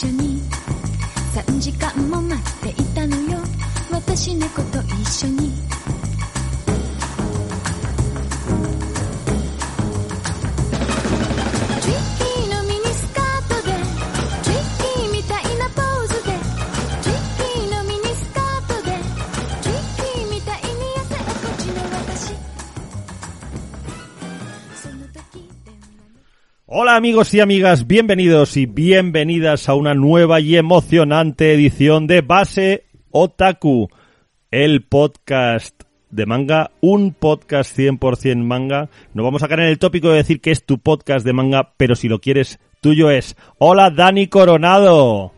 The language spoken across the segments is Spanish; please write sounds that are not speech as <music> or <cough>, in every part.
着你 amigos y amigas, bienvenidos y bienvenidas a una nueva y emocionante edición de Base Otaku, el podcast de manga, un podcast 100% manga. No vamos a caer en el tópico de decir que es tu podcast de manga, pero si lo quieres, tuyo es. Hola Dani Coronado.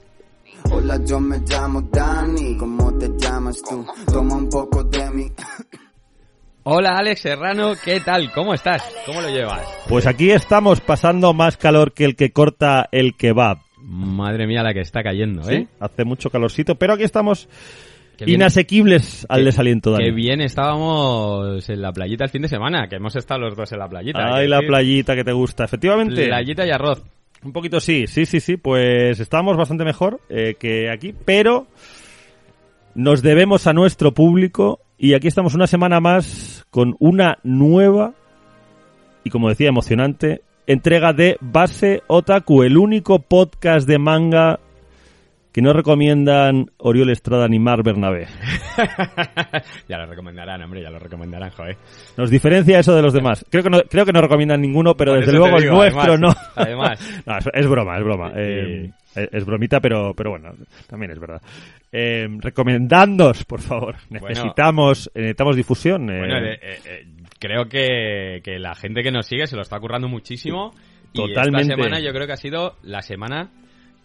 Hola, yo me llamo Dani, ¿cómo te llamas tú? Toma un poco de mi... Hola Alex Serrano, ¿qué tal? ¿Cómo estás? ¿Cómo lo llevas? Pues aquí estamos pasando más calor que el que corta el kebab. Madre mía la que está cayendo, ¿sí? ¿eh? Hace mucho calorcito, pero aquí estamos bien- inasequibles al qué- desaliento, Dani. Qué bien estábamos en la playita el fin de semana, que hemos estado los dos en la playita. Ay, la decir. playita que te gusta. Efectivamente. Playita y arroz. Un poquito sí, sí, sí, sí. Pues estamos bastante mejor eh, que aquí, pero nos debemos a nuestro público y aquí estamos una semana más con una nueva y como decía emocionante entrega de Base Otaku, el único podcast de manga que no recomiendan Oriol Estrada ni Mar Bernabé. <laughs> ya lo recomendarán, hombre, ya lo recomendarán, joder. Nos diferencia eso de los demás. Creo que no, creo que no recomiendan ninguno, pero Por desde luego te el digo, nuestro además, no. además. <laughs> No, es, es broma, es broma. Sí. Eh, es, es bromita, pero, pero bueno, también es verdad. Eh, recomendadnos, por favor. Necesitamos, eh, necesitamos difusión. eh. Bueno, eh, eh, eh, creo que, que la gente que nos sigue se lo está currando muchísimo. Totalmente. Y esta semana yo creo que ha sido la semana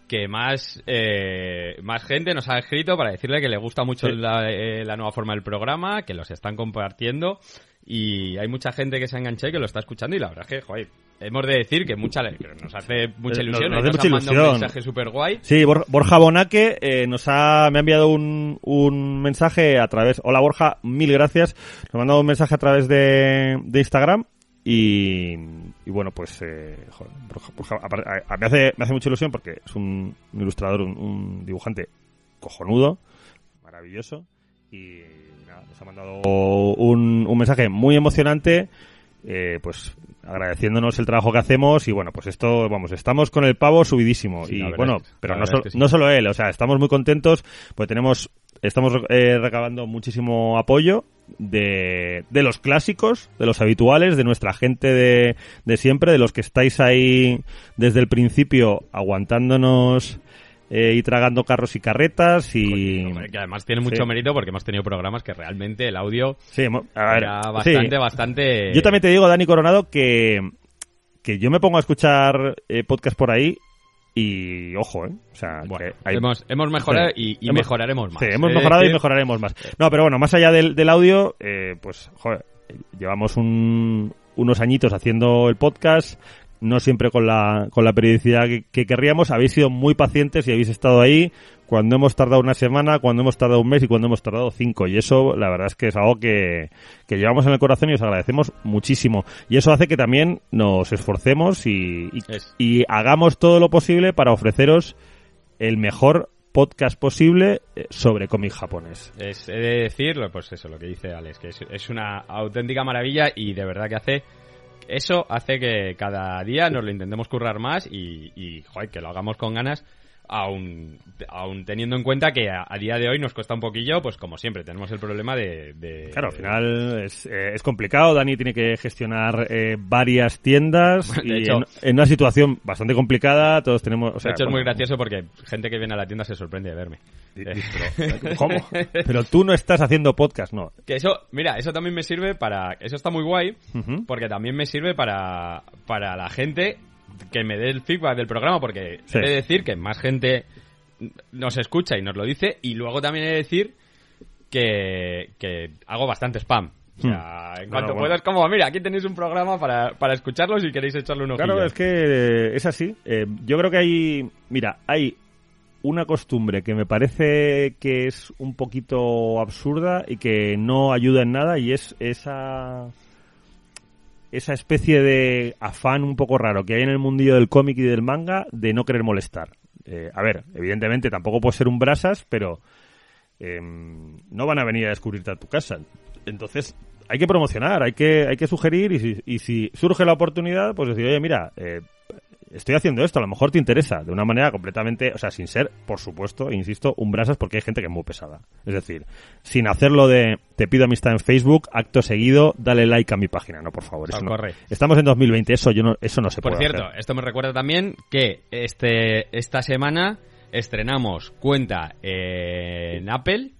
que más eh, más gente nos ha escrito para decirle que le gusta mucho Sí. la, eh, la nueva forma del programa, que los están compartiendo y hay mucha gente que se ha enganchado y que lo está escuchando y la verdad es que, joder, hemos de decir que mucha nos hace mucha Eh, ilusión, nos nos, hace mucha mandado un ilusión. mensaje súper guay. Sí, Bor- Borja Bonaque eh, nos ha, me ha enviado un, un mensaje a través. Hola Borja, mil gracias. Nos ha mandado un mensaje a través de, de Instagram y, y bueno, pues eh, joder, Borja- Borja, apar- a- a- me, hace, me hace mucha ilusión porque es un, un ilustrador, un, un dibujante cojonudo, maravilloso y nada, nos ha mandado un, un mensaje muy emocionante. eh, pues agradeciéndonos el trabajo que hacemos y bueno pues esto vamos estamos con el pavo subidísimo Sí, y bueno es pero no, verdad sol- es que sí. no solo él o sea estamos muy contentos pues tenemos estamos eh, recabando muchísimo apoyo de, de los clásicos de los habituales de nuestra gente de, de siempre de los que estáis ahí desde el principio aguantándonos eh, y tragando carros y carretas y que además tiene mucho Sí. mérito porque hemos tenido programas que realmente el audio sí, hemo- a ver, era sí. bastante, bastante... Yo también te digo, Dani Coronado, que, que yo me pongo a escuchar eh, podcast por ahí y ojo, ¿eh? O sea, Bueno, que hay- hemos, hemos mejorado Sí. y, y Hemos- mejoraremos más. Sí, hemos mejorado y decir, mejoraremos más. No, pero bueno, más allá del, del audio, eh, pues, joder, llevamos un- unos añitos haciendo el podcast, no siempre con la, con la periodicidad que, que querríamos. Habéis sido muy pacientes y habéis estado ahí cuando hemos tardado una semana, cuando hemos tardado un mes y cuando hemos tardado cinco. Y eso, la verdad es que es algo que, que llevamos en el corazón y os agradecemos muchísimo. Y eso hace que también nos esforcemos y, y- Es. y hagamos todo lo posible para ofreceros el mejor podcast posible eh, sobre cómic japonés. Es he de decirlo, pues eso, lo que dice Alex, que es, es una auténtica maravilla y de verdad que hace... Eso hace que cada día nos lo intentemos currar más y, y joder, que lo hagamos con ganas, aún, aún teniendo en cuenta que a, a día de hoy nos cuesta un poquillo, pues como siempre, tenemos el problema de... de- Claro, al final es, eh, es complicado. Dani tiene que gestionar eh, varias tiendas <laughs> De y hecho- en, en una situación bastante complicada. Todos tenemos. O sea, de hecho, es muy gracioso porque gente que viene a la tienda se sorprende de verme. <laughs> pero, ¿Cómo? Pero tú no estás haciendo podcast, no. Que eso, mira, eso también me sirve para... Eso está muy guay, porque también me sirve para, para la gente que me dé el feedback del programa, porque Sí. he de decir que más gente nos escucha y nos lo dice, y luego también he de decir que, que hago bastante spam. O sea, en Hmm. Bueno, cuanto bueno. puedas, como, mira, aquí tenéis un programa para, para escucharlo si queréis echarle un ojillo. Claro, es que eh, es así. Eh, yo creo que hay, mira, hay una costumbre que me parece que es un poquito absurda y que no ayuda en nada y es esa esa especie de afán un poco raro que hay en el mundillo del cómic y del manga de no querer molestar. eh, a ver, evidentemente tampoco puede ser un brasas, pero eh, no van a venir a descubrirte a tu casa. Entonces, hay que promocionar, hay que, hay que sugerir y si, y si surge la oportunidad, pues decir, oye, mira, eh, estoy haciendo esto, a lo mejor te interesa, de una manera completamente, o sea, sin ser, por supuesto, insisto, un brasas porque hay gente que es muy pesada. Es decir, sin hacerlo de te pido amistad en Facebook, acto seguido, dale like a mi página, no, por favor. Eso no. Corre. Estamos en 2020, eso yo no, eso no se Por puede cierto, hacer. esto me recuerda también que este esta semana estrenamos cuenta en Apple,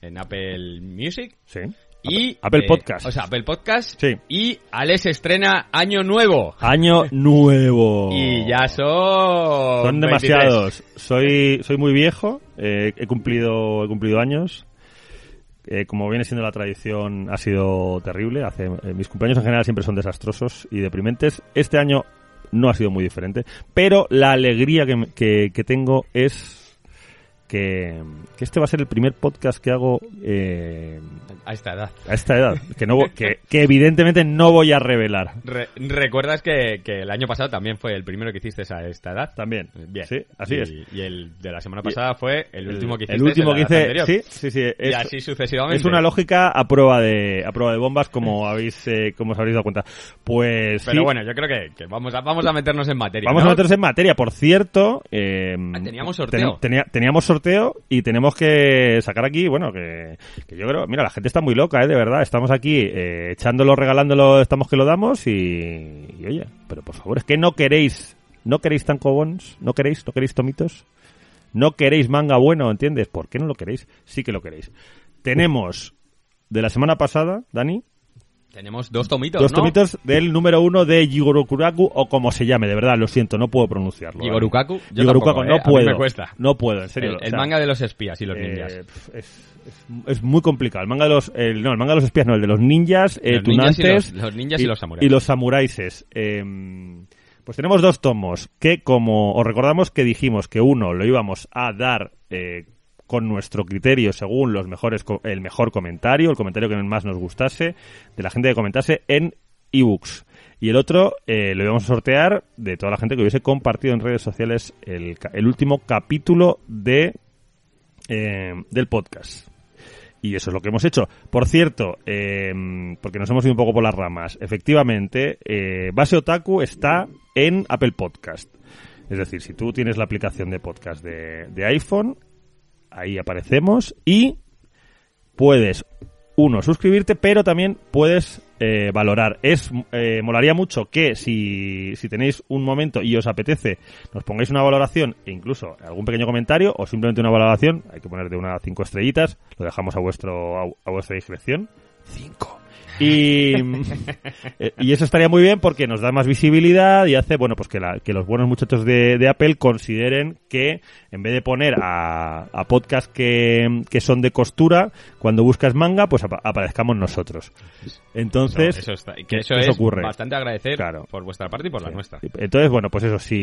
en Apple Music Sí. Y Apple eh, Podcast. O sea, Apple Podcast Sí. y Alex estrena Año Nuevo. Año nuevo. <laughs> Y ya son Son 23. demasiados. Soy, soy muy viejo. eh, he cumplido, he cumplido años. Eh, como viene siendo la tradición, ha sido terrible. Hace, eh, mis cumpleaños en general siempre son desastrosos y deprimentes. Este año no ha sido muy diferente. Pero la alegría que, que, que tengo es que, que este va a ser el primer podcast que hago eh, A esta edad. a esta edad. Que, no, <laughs> que, que evidentemente no voy a revelar. Re- ¿Recuerdas que, que el año pasado también fue el primero que hiciste a esta edad? También. Bien. Sí, así Y- es. Y el de la semana pasada fue el último que hiciste. El último que hice, anterior. sí, sí, sí. y así sucesivamente. Es una lógica a prueba de a prueba de bombas, como <laughs> habéis eh, como os habréis dado cuenta. Pues Pero sí, bueno, yo creo que, que vamos, a, vamos a meternos en materia. vamos ¿no? a meternos en materia. Por cierto, eh, Ah, teníamos sorteo. ten- tenía- teníamos sorteo y tenemos que sacar aquí, bueno, que, que yo creo, mira, la gente está muy loca, eh, de verdad. Estamos aquí eh, echándolo, regalándolo, estamos que lo damos y, oye, pero por favor, es que no queréis, no queréis tancobons, no queréis, no queréis tomitos. No queréis manga bueno, ¿entiendes? ¿Por qué no lo queréis? Sí que lo queréis. Tenemos de la semana pasada, Dani, Tenemos dos tomitos, dos ¿no? tomitos del número uno de Jigorokuraku o como se llame, de verdad, lo siento, no puedo pronunciarlo. Yo tampoco, ¿eh? no puedo. me cuesta. No puedo, en serio. El, o el sea, manga de los espías y los eh, ninjas. es, es, es muy complicado. El manga de los, el- no, el manga de los espías, no, el de los ninjas, eh, Los ninjas y tunantes los- los ninjas y los samuráis. Y los samuraises. Eh, pues tenemos dos tomos que, como os recordamos que dijimos que uno lo íbamos a dar con nuestro criterio según los mejores el mejor comentario, el comentario que más nos gustase, de la gente que comentase en ebooks. Y el otro eh, lo íbamos a sortear de toda la gente que hubiese compartido en redes sociales el, último capítulo de eh, del podcast. Y eso es lo que hemos hecho. Por cierto, eh, porque nos hemos ido un poco por las ramas, efectivamente, Base Otaku está en Apple Podcast. Es decir, si tú tienes la aplicación de podcast de, de iPhone, ahí aparecemos y puedes, uno, suscribirte, pero también puedes eh, valorar. Es eh, Molaría mucho que si, si tenéis un momento y os apetece, nos pongáis una valoración e incluso algún pequeño comentario o simplemente una valoración. Hay que poner de una a cinco estrellitas. Lo dejamos a, vuestro, a vuestra discreción. Cinco. Y, <laughs> eh, y eso estaría muy bien porque nos da más visibilidad y hace, bueno, pues que, la- que los buenos muchachos de, de Apple consideren que en vez de poner a, a podcast que, que son de costura, cuando buscas manga, pues apa- aparezcamos nosotros. Entonces, eso, está- que eso, eso es ocurre. bastante agradecer Claro. por vuestra parte y por la Sí. nuestra. Entonces, bueno, pues eso, si,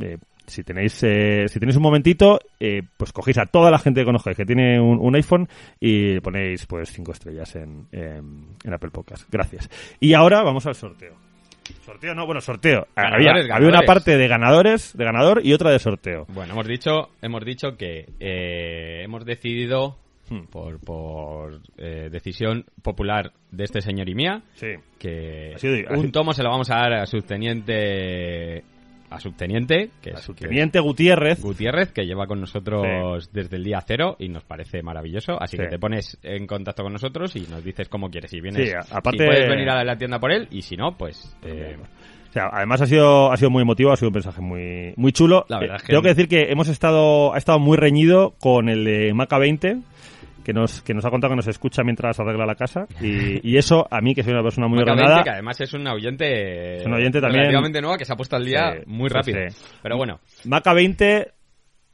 eh, si tenéis eh, si tenéis un momentito, eh, pues cogéis a toda la gente que conozcáis que tiene un, un iPhone y ponéis pues cinco estrellas en, en, en Apple Podcast. Gracias. Y ahora vamos al sorteo. Sorteo no, bueno, sorteo. Ganadores, había, había una parte de ganadores, de ganador y otra de sorteo. Bueno, hemos dicho, hemos dicho que eh, hemos decidido, Hmm. por, por eh, decisión popular de este señor y mía, Sí. que Ha sido- ha un tomo se lo vamos a dar a subteniente, a subteniente, que A es su que Gutiérrez. Gutiérrez, que lleva con nosotros desde el día cero y nos parece maravilloso. Así Sí. que te pones en contacto con nosotros y nos dices cómo quieres. Si vienes, Sí, aparte- si puedes venir a la tienda por él y si no, pues eh, O sea, además ha sido, ha sido muy emotivo, ha sido un mensaje muy, muy chulo. La verdad Eh, es que- Tengo que decir que hemos estado, ha estado muy reñido con el de Maca 20, que nos, que nos ha contado que nos escucha mientras arregla la casa. Y, y eso, a mí, que soy una persona muy Maca ordenada, 20, que además es un oyente, Es un oyente también- relativamente nueva que se ha puesto al día Sí, muy rápido. sí. Pero bueno, Maca 20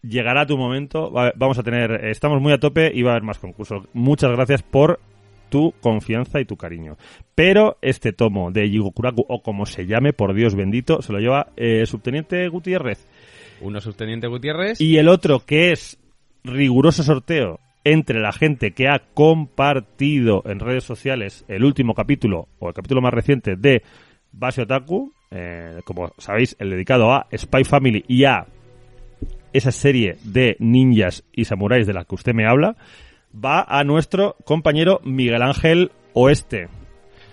llegará tu momento. Va- Vamos a tener, estamos muy a tope y va a haber más concursos. Muchas gracias por tu confianza y tu cariño. Pero este tomo de Yigokuraku, o como se llame, por Dios bendito, se lo lleva eh, subteniente Gutiérrez. uno subteniente Gutiérrez Y el otro que es riguroso sorteo entre la gente que ha compartido en redes sociales el último capítulo o el capítulo más reciente de Base Otaku, eh, como sabéis, el dedicado a Spy Family y a esa serie de ninjas y samuráis de la que usted me habla, va a nuestro compañero Miguel Ángel Oeste.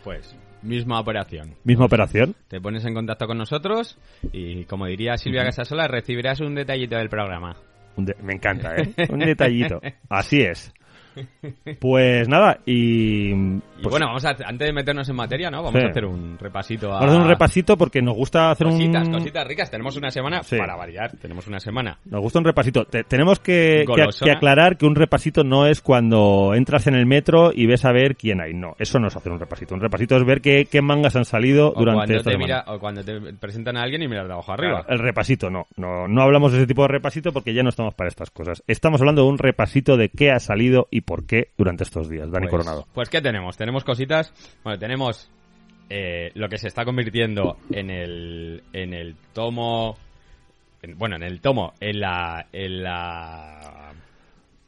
Pues, misma operación. Misma operación. Te pones en contacto con nosotros y, como diría Silvia Casasola, recibirás un detallito del programa. Un de- me encanta, ¿eh? <laughs> Un detallito. Así es. <laughs> Pues nada, y... Y pues bueno, vamos a, antes de meternos en materia, ¿no? Vamos Sí. a hacer un repasito a... vamos a hacer un repasito porque nos gusta hacer Cositas, un... cositas ricas. Tenemos una semana, Sí. para variar, tenemos una semana. Nos gusta un repasito. Te- tenemos que, que- aclarar que un repasito no es cuando entras en el metro y ves a ver quién hay. No, eso no es hacer un repasito. Un repasito es ver qué, qué mangas han salido O durante esta te semana. mira, o cuando te presentan a alguien y miras de abajo arriba. Claro, el repasito no, no. No hablamos de ese tipo de repasito porque ya no estamos para estas cosas. Estamos hablando de un repasito de qué ha salido y por qué durante estos días. Dani Pues- Coronado. Pues ¿qué tenemos? Tenemos cositas. Bueno, tenemos eh, lo que se está convirtiendo en el en el tomo en- bueno, en el tomo en la en la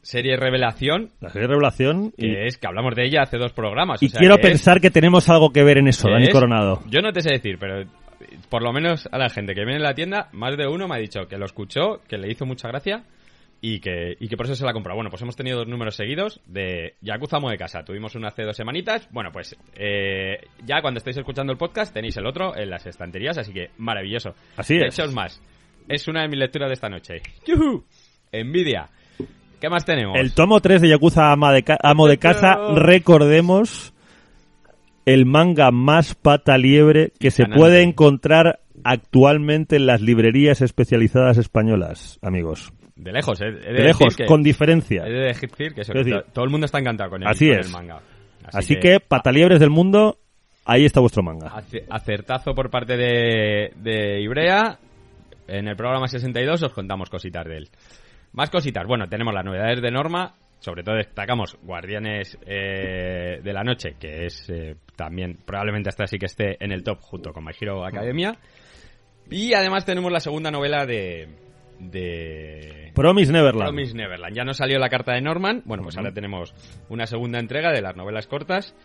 serie Revelación La serie Revelación y, que es que hablamos de ella hace dos programas. y o sea, quiero que es- pensar que tenemos algo que ver en eso, Dani es- Coronado. Yo no te sé decir, pero por lo menos a la gente que viene en la tienda, más de uno me ha dicho que lo escuchó, que le hizo mucha gracia y que, y que por eso se la compró. Bueno, pues hemos tenido dos números seguidos de Yakuza Amo de Casa. Tuvimos uno hace dos semanitas. Bueno, pues eh, ya cuando estáis escuchando el podcast tenéis el otro en las estanterías, así que maravilloso. Así es. más, es una de mis lecturas de esta noche. ¡Yujú! Envidia. ¿Qué más tenemos? El tomo 3 de Yakuza Ama de Ca- Amo de Casa, recordemos, el manga más pata liebre que se puede encontrar actualmente en las librerías especializadas españolas, amigos. De lejos, eh. He de De lejos, que- con diferencia. He de decir que, eso, Es que decir, to- todo el mundo está encantado con el, así con es. el manga. Así que, pataliebres del mundo, ahí está vuestro manga. ace- acertazo por parte de, de Ibrea. En el programa 62 os contamos cositas de él. Más cositas. Bueno, tenemos las novedades de Norma. Sobre todo destacamos Guardianes eh, de la Noche, que es eh, también, probablemente hasta así que esté en el top junto con My Hero Academia. Y además tenemos la segunda novela de... de Promise Neverland. Promise Neverland. Ya nos salió la carta de Norman. Bueno, pues ahora tenemos una segunda entrega de las novelas cortas,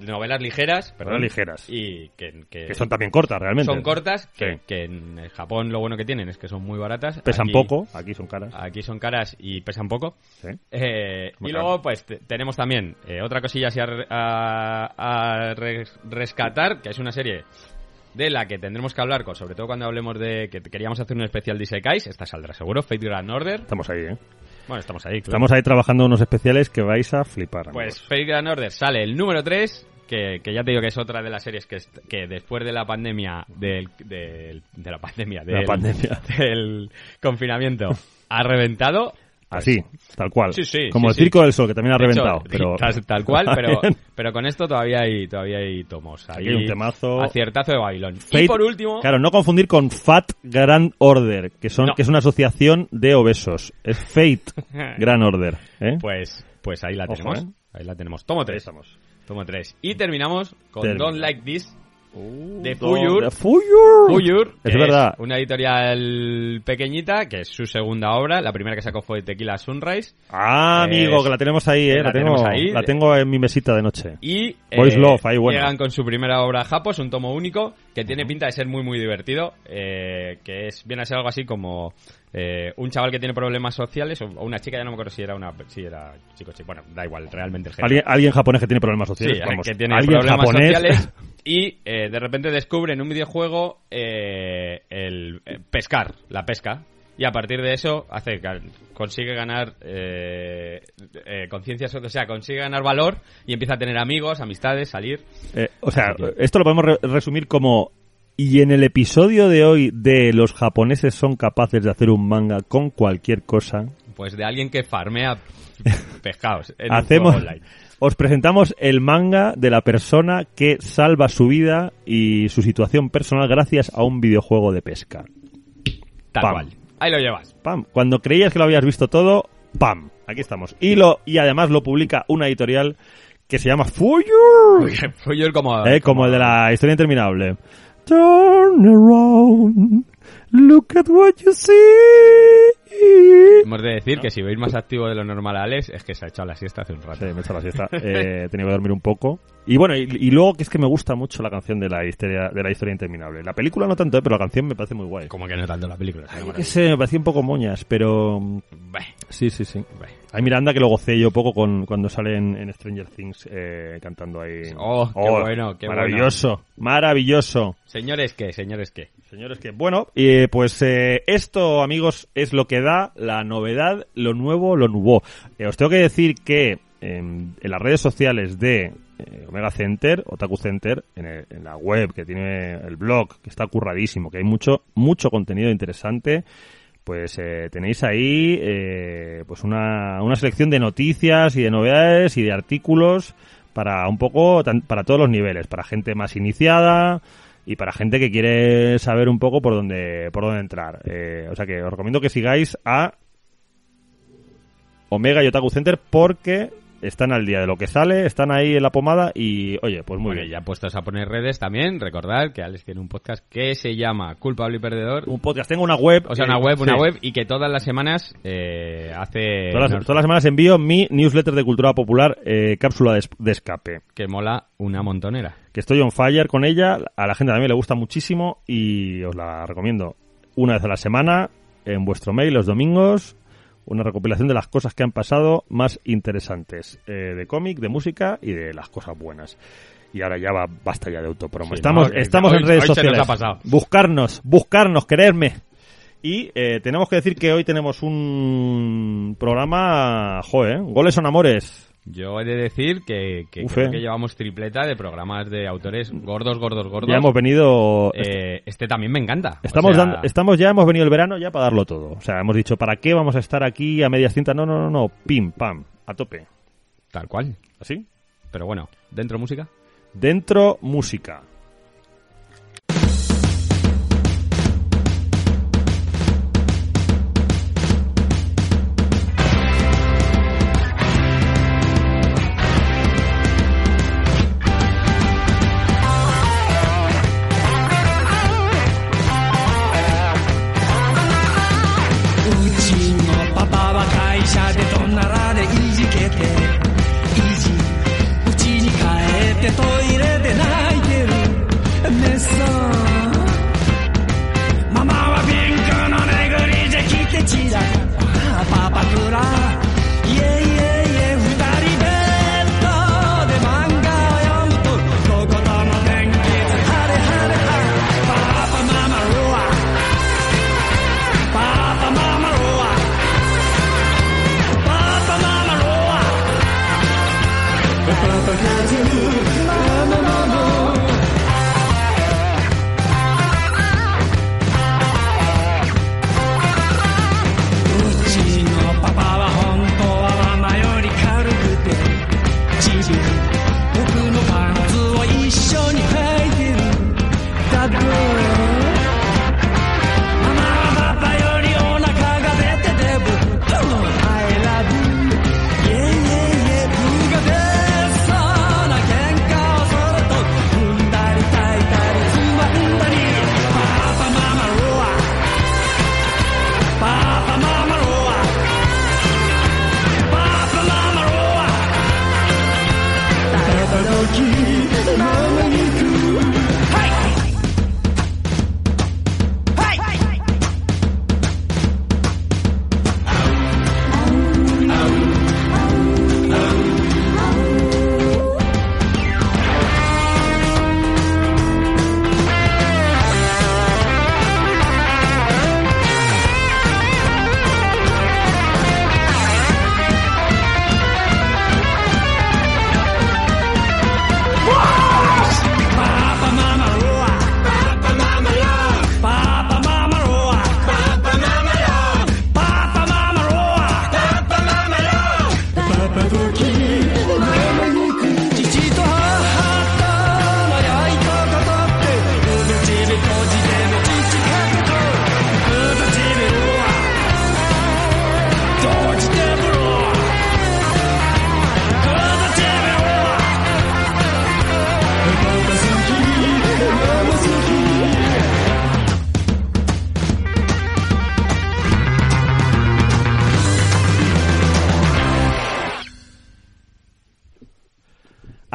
novelas ligeras, perdón, Novelas ligeras. y que, que- Que son también cortas, realmente. son cortas, que, Sí. que en Japón lo bueno que tienen es que son muy baratas. Pesan Aquí- poco, aquí son caras. Aquí son caras y pesan poco. Sí. Eh, y luego, pues te- tenemos también eh, otra cosilla así a, a- a res- rescatar, que es una serie de la que tendremos que hablar, con, sobre todo cuando hablemos de que queríamos hacer un especial de Isekais. Esta saldrá seguro, Fate Grand Order. Estamos ahí, ¿eh? Bueno, estamos ahí. claro. Estamos ahí trabajando unos especiales que vais a flipar. Pues. Fate Grand Order sale el número 3, que, que ya te digo que es otra de las series que, que después de la pandemia, del, del- de la pandemia, De la del, pandemia. <laughs> del confinamiento, ha reventado. Así, tal cual. Sí, sí, Como sí, el sí. Circo del Sol, que también ha de hecho, reventado. pero... tal, tal cual, <laughs> pero, pero con esto todavía hay, todavía hay tomos. Aquí hay un temazo. Aciertazo de Babilón. y por último, Claro, no confundir con Fat Grand Order, que, son, No. que es una asociación de obesos. Es Fate <laughs> Grand Order. ¿eh? pues, pues ahí la Ojo, tenemos. ¿eh? Ahí la tenemos. Tomo 3. estamos. Tomo 3. Y terminamos con Termina. Don't Like This, de Don- Fuyur. Fuyur. Fuyur, Es verdad. una editorial pequeñita, que es su segunda obra. La primera que sacó fue Tequila Sunrise. Ah, amigo, Es- que la tenemos ahí, ¿eh? la La, tenemos ahí. la tengo en mi mesita de noche. Y Boys eh, Love, ahí bueno. llegan con su primera obra Japos, un tomo único, que tiene pinta de ser muy muy divertido, eh, que es viene a ser algo así como eh, un chaval que tiene problemas sociales, o una chica, ya no me acuerdo si era una si era chico, chico, bueno, da igual, realmente el género. Alguien, alguien japonés que tiene problemas Sí, sociales. vamos. que tiene alguien problemas japonés. sociales <laughs> y eh, de repente descubre en un videojuego eh, el eh, pescar, la pesca. Y a partir de eso hace consigue ganar eh, eh, conciencia, o sea, consigue ganar valor y empieza a tener amigos, amistades, salir. O sea, que- esto lo podemos re- resumir como... Y en el episodio de hoy de los japoneses son capaces de hacer un manga con cualquier cosa, Pues de alguien que farmea <laughs> pescados. en un hacemos... juego online. Os presentamos el manga de la persona que salva su vida y su situación personal gracias a un videojuego de pesca. Tal Pam. cual. Ahí lo llevas. Pam. Cuando creías que lo habías visto todo, pam. Aquí estamos. Y lo y además lo publica una editorial que se llama Fuyur. El como... Eh, como el de la historia interminable. Turn around Look at what you see. Hemos de decir que si veis más activo de lo normal a Alex, es que se ha echado la siesta hace un rato. Sí, me he echado la siesta. <laughs> Eh, he tenido que dormir un poco. Y bueno, y, y luego que es que me gusta mucho la canción de la historia, de la historia interminable. La película no tanto, eh, pero la canción me parece muy guay. Como que no tanto la película. sé, me parecía un poco moñas, pero... Bah, Sí, sí, sí. bah. Ay, Miranda que lo gocé yo poco con, cuando sale en, en Stranger Things eh, cantando ahí. Oh, qué bueno, qué Maravilloso, maravilloso. Señores, ¿qué? Señores, ¿qué? Señores, que bueno, eh, pues esto, amigos, es lo que da la novedad, lo nuevo, lo nuevo. Eh, os tengo que decir que en, en las redes sociales de eh, Omega Center, Otaku Center, en, el- en la web que tiene el blog, que está curradísimo, que hay mucho, mucho contenido interesante, pues eh, tenéis ahí eh, pues una, una selección de noticias y de novedades y de artículos para un poco para todos los niveles, para gente más iniciada y para gente que quiere saber un poco por dónde por dónde entrar. Eh, o sea que os recomiendo que sigáis a Omega y Otaku Center porque están al día de lo que sale, están ahí en la pomada y oye, pues muy Bueno, bien. ya puestos a poner redes también, recordad que Alex tiene un podcast que se llama Culpable y Perdedor. Un podcast, tengo una web, O sea, una web, una sí. web, y que todas las semanas eh, hace... Todas las, todas las semanas envío mi newsletter de cultura popular, eh, cápsula de, de escape. que mola una montonera. Que estoy on fire con ella, a la gente también le gusta muchísimo y os la recomiendo. Una vez a la semana, en vuestro mail los domingos, una recopilación de las cosas que han pasado más interesantes eh, de cómic, de música y de las cosas buenas. Y ahora ya va, basta ya de autopromo. Sí, estamos no, que estamos hoy- en redes sociales. Buscarnos, buscarnos, quererme. Y eh, tenemos que decir que hoy tenemos un programa, joder, goles son amores. Yo he de decir que, que creo que llevamos tripleta de programas de autores gordos, gordos, gordos. Ya hemos venido, Eh, este también me encanta. O Estamos sea, dando, estamos ya, hemos venido el verano ya para darlo todo. O sea, hemos dicho, ¿para qué vamos a estar aquí a medias tintas? No, no, no, no, pim, pam, a tope. Tal cual. ¿Así? Pero bueno, ¿dentro música? Dentro, música.「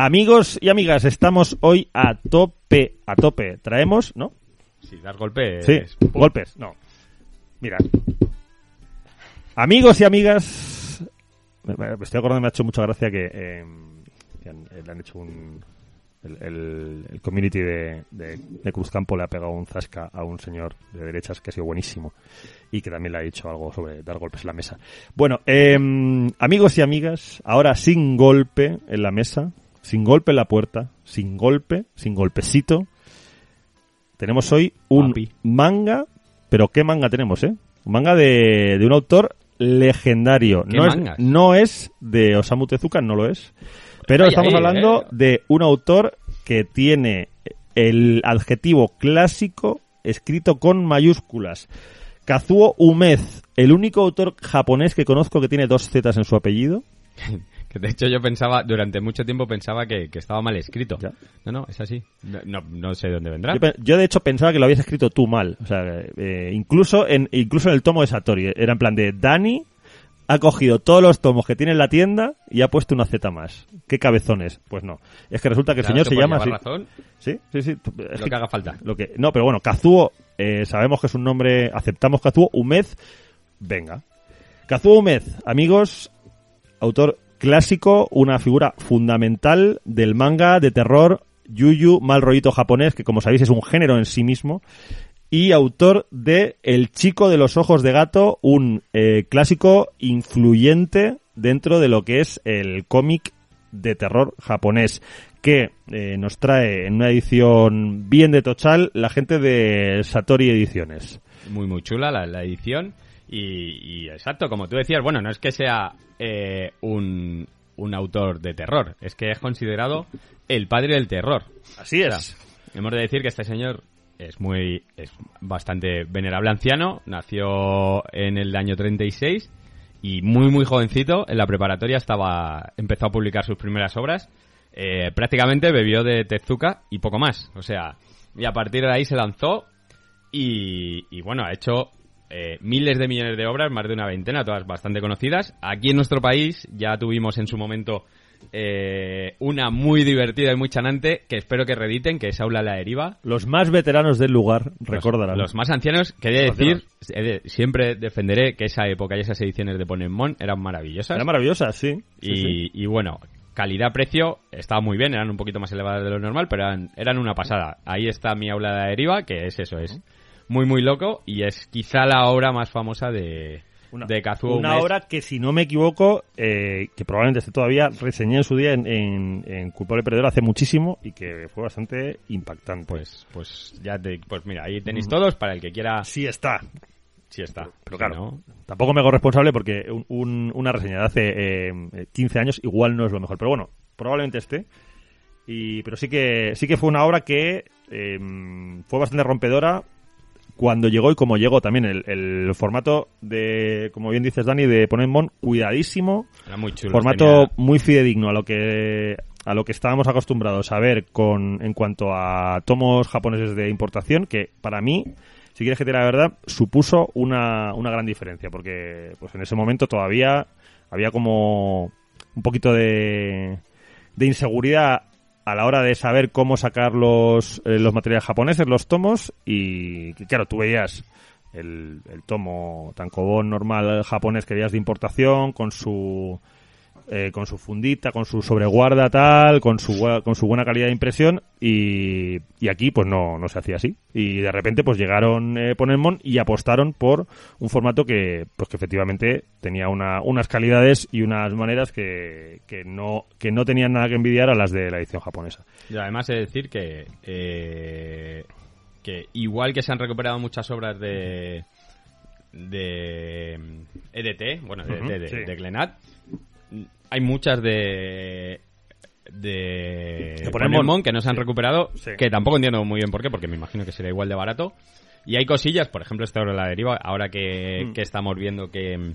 Amigos y amigas, estamos hoy a tope, a tope. Traemos, ¿no? Si das golpe. Sí, es- golpes, no. Mira. Amigos y amigas, me, me estoy acordando, me ha hecho mucha gracia que, eh, que han- eh, le han hecho un... El, el- el community de, de, de Cruzcampo le ha pegado un zasca a un señor de derechas que ha sido buenísimo y que también le ha dicho algo sobre dar golpes en la mesa. Bueno, eh, amigos y amigas, ahora sin golpe en la mesa, sin golpe en la puerta, sin golpe, sin golpecito, tenemos hoy un Papi. manga, pero ¿qué manga tenemos, eh? Un manga de, de un autor legendario. ¿Qué No es, no es de Osamu Tezuka, no lo es. Pero estamos hablando eh. de un autor que tiene el adjetivo clásico escrito con mayúsculas. Kazuo Umez, el único autor japonés que conozco que tiene dos zetas en su apellido. <laughs> Que de hecho yo pensaba, durante mucho tiempo pensaba que, que estaba mal escrito. Ya. No, no, es así. No, no, no sé de dónde vendrá. Yo, de hecho pensaba que lo habías escrito tú mal. O sea, eh, incluso en incluso en el tomo de Satori era en plan de Dani ha cogido todos los tomos que tiene en la tienda y ha puesto una Z más. ¿Qué cabezones? Pues no. Es que resulta que el Claro, señor se llama así. razón, Sí, sí, sí. Es lo que haga falta. Lo que, no, pero bueno, Kazuo, eh, sabemos que es un nombre, aceptamos Kazuo, Umez, venga. Kazuo Umez, amigos, autor clásico, una figura fundamental del manga de terror Yuyu, mal rollito japonés, que como sabéis es un género en sí mismo, y autor de El chico de los ojos de gato, un eh, clásico influyente dentro de lo que es el cómic de terror japonés que eh, nos trae en una edición bien de Tochal la gente de Satori Ediciones. Muy, muy chula la, la edición. Y, y exacto, como tú decías, bueno, no es que sea eh, un, un autor de terror, es que es considerado el padre del terror. Así O sea, hemos de decir que este señor es muy es bastante venerable anciano, nació en el año 36 y muy muy jovencito en la preparatoria estaba empezó a publicar sus primeras obras. Eh, prácticamente bebió de Tezuka y poco más, o sea, y a partir de ahí se lanzó y, y bueno, ha hecho eh, miles de millones de obras, más de una veintena, todas bastante conocidas. Aquí en nuestro país ya tuvimos en su momento eh, una muy divertida y muy chanante que espero que rediten, que es Aula la Deriva. Los más veteranos del lugar recordarán. Los, los más ancianos, que he de decir, he de- siempre defenderé que esa época y esas ediciones de Ponemon eran maravillosas. Era maravillosa, sí. Y, sí. y bueno, calidad-precio estaba muy bien, eran un poquito más elevadas de lo normal, pero eran, eran una pasada. Ahí está mi aula de la deriva, que es eso, es muy muy loco y es quizá la obra más famosa de, Una, de Kazuo una Umes. obra que, si no me equivoco, eh, que probablemente esté todavía, reseñé en su día en, en, en Culpable Perdedor hace muchísimo y que fue bastante impactante. Pues, pues ya te, pues mira, ahí tenéis todos para el que quiera. sí está. Sí está. Pero claro, no, tampoco me hago responsable porque un- un- una reseña de hace eh, 15 años igual no es lo mejor. Pero bueno, probablemente esté. Y, pero sí que, sí que fue una obra que eh, fue bastante rompedora cuando llegó y como llegó también. El, el formato de, como bien dices Dani, de Ponemon, cuidadísimo. era muy chulo. formato tenía- muy fidedigno a lo que a lo que estábamos acostumbrados a ver con en cuanto a tomos japoneses de importación que para mí si quieres que te diga la verdad supuso una, una gran diferencia porque pues en ese momento todavía había como un poquito de, de inseguridad a la hora de saber cómo sacar los, eh, los materiales japoneses, los tomos, y claro, tú veías el, el tomo tankobon normal japonés que veías de importación con su eh, con su fundita, con su sobreguarda tal, con su con su buena calidad de impresión y, y aquí pues no, no se hacía así y de repente pues llegaron eh, Ponemon y apostaron por un formato que pues que efectivamente tenía una, unas calidades y unas maneras que, que no que no tenían nada que envidiar a las de la edición japonesa. Y además he de decir que, eh, que igual que se han recuperado muchas obras de de EDT, bueno, de, Ujú, de, de- sí. de Glenat, hay muchas de de De. Ponemon que no se han Sí. recuperado, Sí. que tampoco entiendo muy bien por qué, porque me imagino que será igual de barato. Y hay cosillas, por ejemplo, esta de la deriva, ahora que, Mm. que estamos viendo que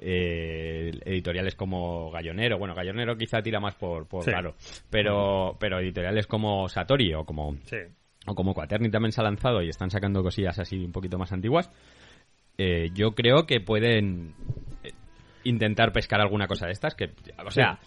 eh, editoriales como Gallonero, bueno, Gallonero quizá tira más por, por Sí. raro, pero, pero editoriales como Satori o como, o como Quaterni también se ha lanzado y están sacando cosillas así un poquito más antiguas, eh, yo creo que pueden intentar pescar alguna cosa de estas, que, o sea,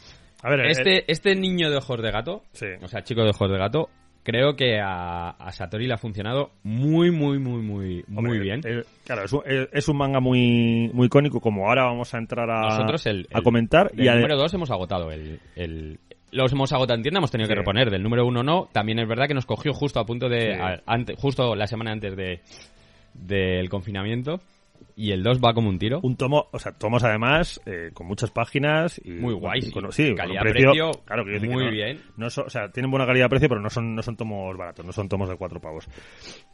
A ver, eh, Este, este niño de ojos de gato, Sí. o sea, chico de ojos de gato, creo que a, a Satori le ha funcionado muy, muy, muy, muy, muy bien. eh, claro, es un, eh, es un manga muy, muy icónico, como ahora vamos a entrar a, Nosotros el, a el- comentar. Del y ade- número 2 hemos agotado el, el- Los hemos agotado en tienda, hemos tenido que reponer. Del número 1 no. También es verdad que nos cogió justo a punto de... Sí. a- ante- justo la semana antes de del confinamiento. Y el 2 va como un tiro. un tomo, o sea, tomos además eh, con muchas páginas y Muy guays, y con, sí, con un calidad-precio claro, que yo digo que muy no- bien. no son- o sea, tienen buena calidad-precio, pero no son no son tomos baratos, no son tomos de cuatro pavos.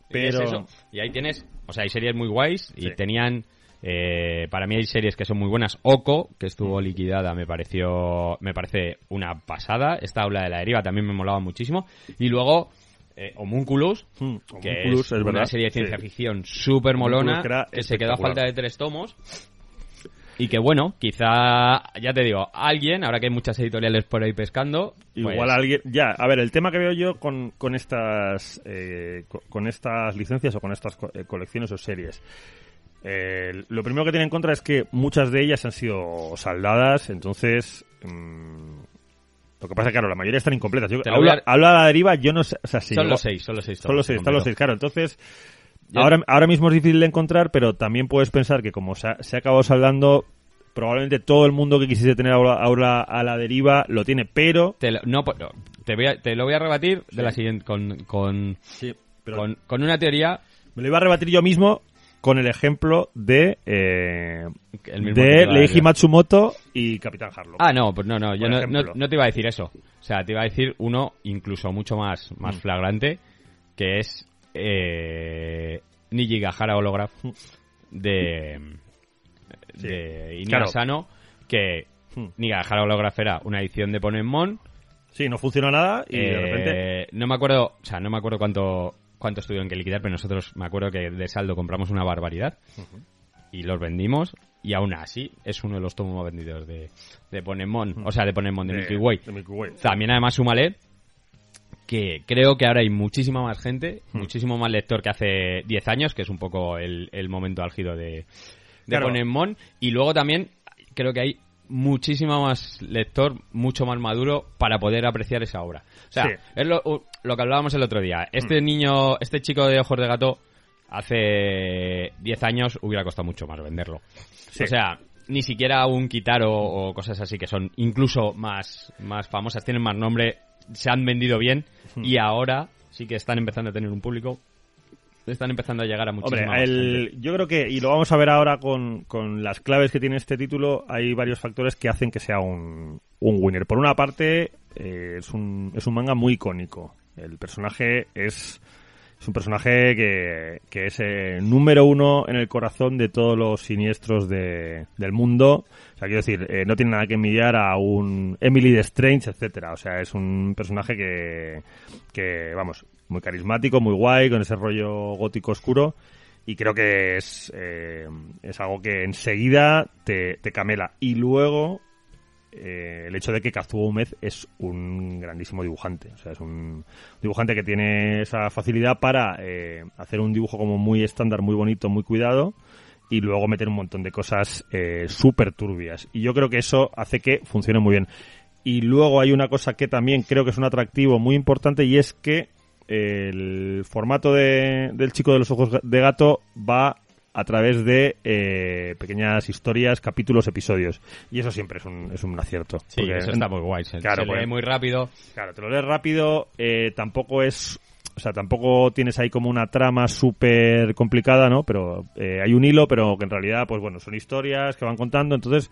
Y es Pero eso. Y ahí tienes, o sea, hay series muy guays y Sí. tenían, eh, para mí hay series que son muy buenas. Oko, que estuvo liquidada, me pareció, me parece una pasada. Esta aula de la deriva también me molaba muchísimo. Y luego, eh, Homunculus, Hmm, que Homunculus, es, es una verdad, serie de ciencia ficción súper molona, que se quedó a falta de tres tomos. Y que bueno, quizá, ya te digo, alguien, ahora que hay muchas editoriales por ahí pescando, Igual pues, alguien, ya, a ver, el tema que veo yo con, con estas eh, co- con estas licencias o con estas co- eh, colecciones o series. eh, lo primero que tiene en contra es que muchas de ellas han sido saldadas, entonces mm, lo que pasa claro, la mayoría están incompletas. Yo, habla, a- habla a la deriva, yo no sé, o sea, si son los seis, son los seis. Son los seis, están los seis, claro. Entonces, ahora, ahora mismo es difícil de encontrar, pero también puedes pensar que como se ha, se ha acabado saldando, probablemente todo el mundo que quisiese tener ahora, a la deriva lo tiene, pero... Te lo, no, no, te, voy a- te lo voy a rebatir de la siguiente, con, con, pero con, con una teoría me lo iba a rebatir yo mismo con el ejemplo de, eh, el mismo que de Leiji. Matsumoto y Capitán Harlock. Ah, no, pues no, no, yo no, no, no te iba a decir eso. O sea, te iba a decir uno incluso mucho más, Mm. más flagrante, que es eh, Nijigahara Holograph de, Sí. de Claro. Asano, que Hmm. Nijigahara Holograph era una edición de Ponemon, Sí, no funcionó nada y de Eh, repente... No me acuerdo, o sea, no me acuerdo cuánto, cuánto tuvieron que liquidar, pero nosotros me acuerdo que de saldo compramos una barbaridad y los vendimos y aún así es uno de los tomos más vendidos de, de Ponemon, o sea, de Ponemon, de, Milky Way. de Milky Way. También además súmale que creo que ahora hay muchísima más gente, muchísimo más lector que hace 10 años, que es un poco el, el momento álgido de, de Claro. Ponemon. Y luego también creo que hay muchísimo más lector, mucho más maduro para poder apreciar esa obra. O sea, Sí. Es lo, lo que hablábamos el otro día. Este niño, este chico de ojos de gato, hace 10 años hubiera costado mucho más venderlo. Sí. O sea, ni siquiera un Kitaro o cosas así que son incluso más, más famosas, tienen más nombre, se han vendido bien Hmm. y ahora sí que están empezando a tener un público. Están empezando a llegar a muchísima Hombre, el- gente. yo creo que, y lo vamos a ver ahora con, con las claves que tiene este título, hay varios factores que hacen que sea un, un winner. Por una parte, eh, es, un, es un manga muy icónico. El personaje es, un personaje que, que es eh, número uno en el corazón de todos los siniestros de, del mundo. O sea, quiero decir, eh, no tiene nada que envidiar a un Emily de Strange, etcétera. O sea, es un personaje que, que, vamos, muy carismático, muy guay, con ese rollo gótico oscuro. Y creo que es, eh, es algo que enseguida te, te camela. Y luego, eh, el hecho de que Kazuo Umez es un grandísimo dibujante. O sea, es un dibujante que tiene esa facilidad para eh, hacer un dibujo como muy estándar, muy bonito, muy cuidado. Y luego meter un montón de cosas eh, súper turbias. Y yo creo que eso hace que funcione muy bien. Y luego hay una cosa que también creo que es un atractivo muy importante y es que el formato de, del chico de los ojos de gato va a través de eh, pequeñas historias, capítulos, episodios. Y eso siempre es un, es un acierto. Sí, Porque- eso está muy guay. Se, Claro, se pues- lee muy rápido. Claro, te lo lees rápido, eh, tampoco es... O sea, tampoco tienes ahí como una trama súper complicada, ¿no? Pero eh, hay un hilo, pero que en realidad, pues bueno, son historias que van contando, entonces...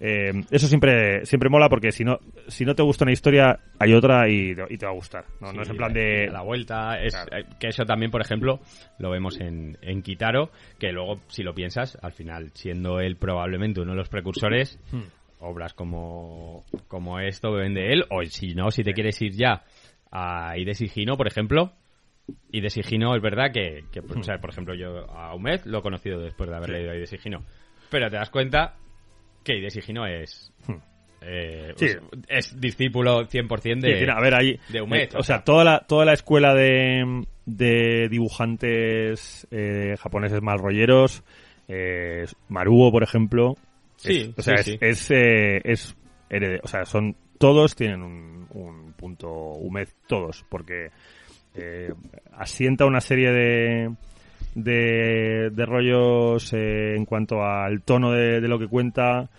eh, eso siempre siempre mola porque si no si no te gusta una historia hay otra y, y te va a gustar no, no es en plan a de la vuelta es Claro. eh, que eso también por ejemplo lo vemos en, en Kitaro que luego si lo piensas al final siendo él probablemente uno de los precursores Hmm. obras como como esto beben de él o si no si te quieres ir ya a Ides Higino por ejemplo Ides Higino es verdad que, que, pues, o sea, por ejemplo yo a Umed lo he conocido después de haber. Sí. leído Ides Higino pero te das cuenta que Ides Higino es Hmm. eh, Sí. es discípulo 100% de, Sí, a ver, ahí. de Humet, eh, o sea, toda la, toda la escuela de, de dibujantes eh, japoneses mal rolleros, eh, Maruo, por ejemplo. Sí, es, o sea, sí, es, es, eh, es herede- o sea, son todos tienen un, un punto Humed, todos, porque asienta una serie de, de, rollos eh, en cuanto al tono de, de lo que cuenta,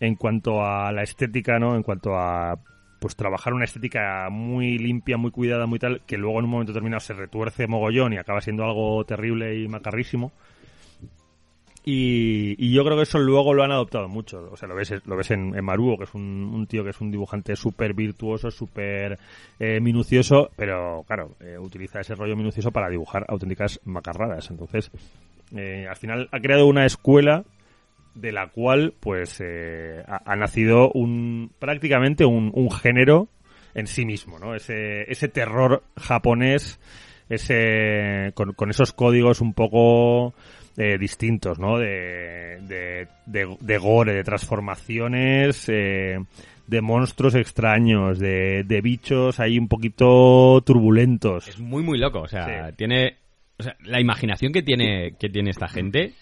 en cuanto a la estética, ¿no? En cuanto a pues trabajar una estética muy limpia, muy cuidada, muy tal, que luego en un momento determinado se retuerce mogollón y acaba siendo algo terrible y macarrísimo. Y, y yo creo que eso luego lo han adoptado mucho. O sea, lo ves, lo ves en, en que es un, tío que es un dibujante súper virtuoso, súper eh, minucioso, pero claro, eh, utiliza ese rollo minucioso para dibujar auténticas macarradas. Entonces, eh, al final ha creado una escuela de la cual pues ha, nacido un prácticamente un, género en sí mismo, ¿no? Ese, ese terror japonés, ese con esos códigos un poco eh, distintos, ¿no? De, de, de, de gore, de transformaciones, eh, de monstruos extraños, de, de bichos ahí un poquito turbulentos. Es muy, muy loco. O sea, Sí. tiene. O sea, la imaginación que tiene, que tiene esta gente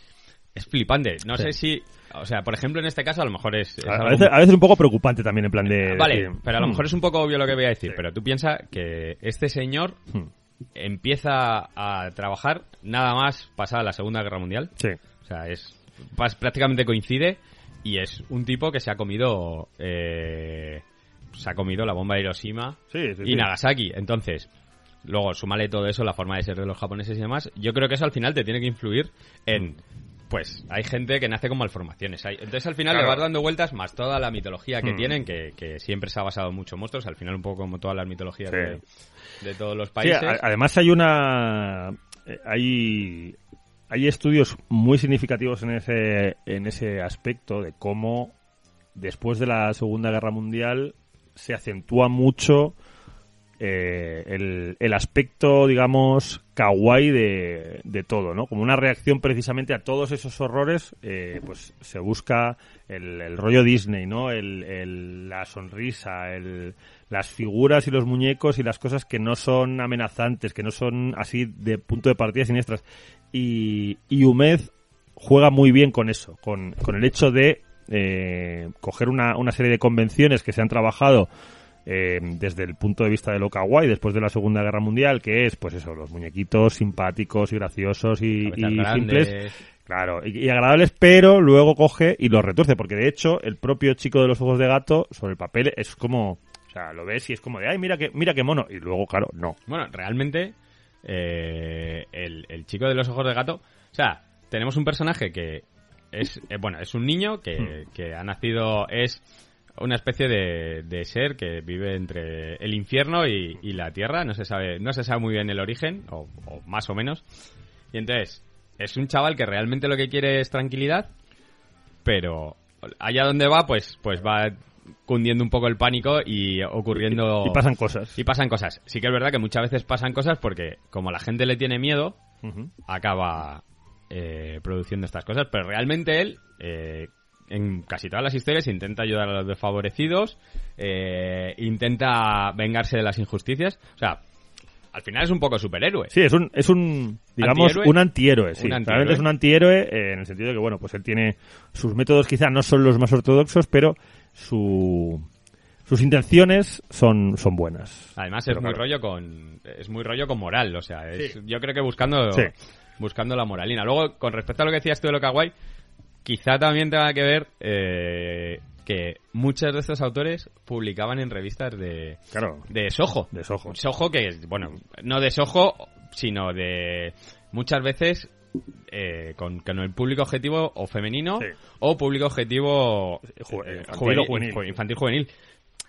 es flipante. No Sí. sé si. O sea, por ejemplo, en este caso a lo mejor es. es A, algo veces, a veces un poco preocupante también en plan de... Vale, pero a lo "Hmm, mejor es un poco obvio lo que voy a decir, Sí. pero tú piensas que este señor hmm, empieza a trabajar nada más pasada la Segunda Guerra Mundial. Sí. O sea, es prácticamente coincide y es un tipo que se ha comido eh, se ha comido la bomba de Hiroshima Sí, sí, y. Nagasaki. Entonces, luego súmale todo eso, la forma de ser de los japoneses y demás. Yo creo que eso al final te tiene que influir en pues hay gente que nace con malformaciones. Hay- entonces al final Claro. le vas dando vueltas más toda la mitología que Hmm. tienen, que, que siempre se ha basado en muchos monstruos, al final un poco como todas las mitologías Sí. de, de todos los países. además hay una hay hay estudios muy significativos en ese en ese aspecto de cómo después de la Segunda Guerra Mundial se acentúa mucho eh, el, el aspecto, digamos, kawaii de, de todo, ¿no? Como una reacción precisamente a todos esos horrores, eh, pues se busca el, el rollo Disney, ¿no? El, el- la sonrisa, el, las figuras y los muñecos y las cosas que no son amenazantes, que no son así de punto de partida siniestras. Y, y juega muy bien con eso, con, con el hecho de eh, coger una, una serie de convenciones que se han trabajado eh, desde el punto de vista de lo kawaii después de la Segunda Guerra Mundial, que es, pues eso, los muñequitos simpáticos y graciosos y, simples. Claro, y, y agradables, pero luego coge y los retuerce, porque de hecho el propio chico de los ojos de gato sobre el papel es como, o sea, lo ves y es como de, ay, mira que, mira qué mono, y luego, claro, no. Bueno, realmente, eh, el, el chico de los ojos de gato. O sea, tenemos un personaje que es, eh, bueno, es un niño que, Hmm. que ha nacido, es una especie de, de ser que vive entre el infierno y, y la tierra. No se sabe, no se sabe muy bien el origen, o, o más o menos. Y entonces, es un chaval que realmente lo que quiere es tranquilidad, pero allá donde va, pues, pues va cundiendo un poco el pánico y ocurriendo Y pasan cosas. y pasan cosas. Sí que es verdad que muchas veces pasan cosas porque como la gente le tiene miedo, acaba eh, produciendo estas cosas. Pero realmente él, eh, en casi todas las historias, intenta ayudar a los desfavorecidos, eh, intenta vengarse de las injusticias. O sea, al final es un poco superhéroe. Sí, es un, es un digamos, ¿Antihéroe? un antihéroe, sí. Un. Realmente es un antihéroe eh, en el sentido de que, bueno, pues él tiene sus métodos quizá no son los más ortodoxos, pero su, sus intenciones son, son buenas. Además Pero es muy claro. rollo con es muy rollo con moral, o sea, es- Sí. yo creo que buscando Sí. buscando la moralina. Luego, con respecto a lo que decías tú de lo kawaii, quizá también tenga que ver eh, que muchos de estos autores publicaban en revistas de Claro, de Soho. de Soho. Soho que es, bueno, no de Soho, sino de muchas veces eh, con, con el público objetivo o femenino Sí. o público objetivo Ju- eh, infantil juvenil. ju- infantil juvenil.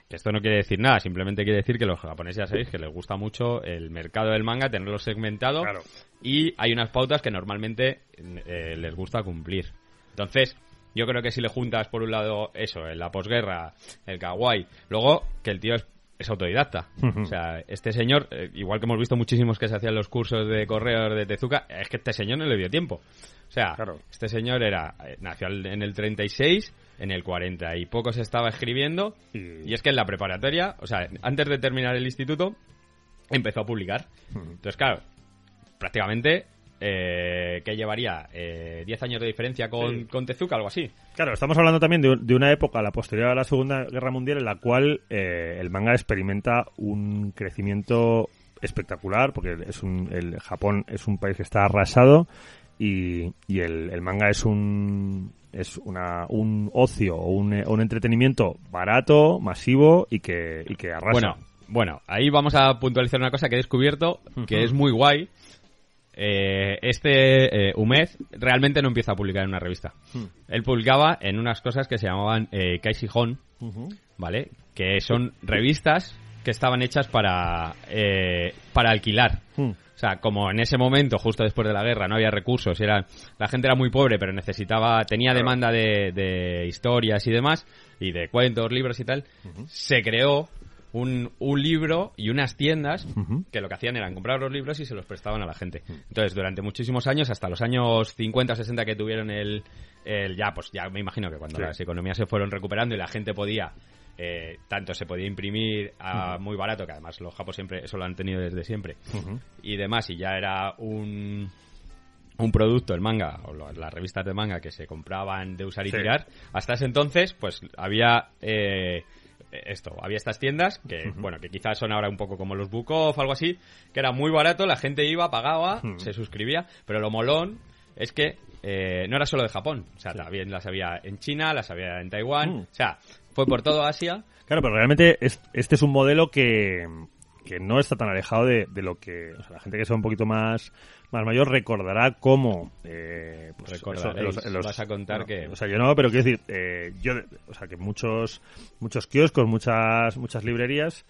Que esto no quiere decir nada, simplemente quiere decir que los japoneses ya sabéis que les gusta mucho el mercado del manga, tenerlo segmentado Claro. y hay unas pautas que normalmente eh, les gusta cumplir. Entonces, yo creo que si le juntas por un lado eso, en la posguerra, el kawaii, luego que el tío es, es autodidacta. O sea, este señor, eh, igual que hemos visto muchísimos que se hacían los cursos de correos de Tezuka, es que este señor no le dio tiempo. O sea, Claro. este señor era eh, nació en el 36, en el 40 y poco se estaba escribiendo Y- y es que en la preparatoria, o sea, antes de terminar el instituto, empezó a publicar. Entonces, claro, prácticamente eh, que llevaría eh, 10 años de diferencia con, Sí. con Tezuka, algo así. Claro, estamos hablando también de, un- de una época, la posterior a la Segunda Guerra Mundial, en la cual eh, el manga experimenta un crecimiento espectacular, porque es un, el Japón es un país que está arrasado y, y el, el manga es un es una, un ocio o un, eh, un entretenimiento barato, masivo y que, y que arrasa. Bueno, bueno, ahí vamos a puntualizar una cosa que he descubierto, que es muy guay. Eh, este eh, Umed realmente no empieza a publicar en una revista. Hmm. Él publicaba en unas cosas que se llamaban eh, Kaishihon, Ujú. ¿vale? Que son revistas que estaban hechas para, eh, para alquilar. Hmm. O sea, como en ese momento, justo después de la guerra, no había recursos, era, la gente era muy pobre, pero necesitaba, tenía Claro. demanda de, de historias y demás, y de cuentos, libros y tal, se creó un, un libro y unas tiendas que lo que hacían eran comprar los libros y se los prestaban a la gente. Entonces, durante muchísimos años, hasta los años 50 o 60 que tuvieron el, el ya, pues ya me imagino que cuando Sí. las economías se fueron recuperando y la gente podía, eh, tanto se podía imprimir a muy barato, que además los japos siempre, eso lo han tenido desde siempre, y demás, y ya era un, un producto, el manga, o lo- las revistas de manga que se compraban de usar y Sí. tirar, hasta ese entonces, pues había eh, esto, había estas tiendas que, bueno, que quizás son ahora un poco como los Book Off, algo así, que era muy barato, la gente iba, pagaba, se suscribía, pero lo molón es que eh, no era solo de Japón, o sea, también las había en China, las había en Taiwán, o sea, fue por todo Asia, Claro, pero realmente es- este es un modelo que, que no está tan alejado de, de lo que o sea, la gente que sea un poquito más más mayor recordará cómo eh, pues Recordaréis, vas a contar no, que- o sea yo no pero quiero decir eh, yo o sea que muchos muchos kioscos muchas muchas librerías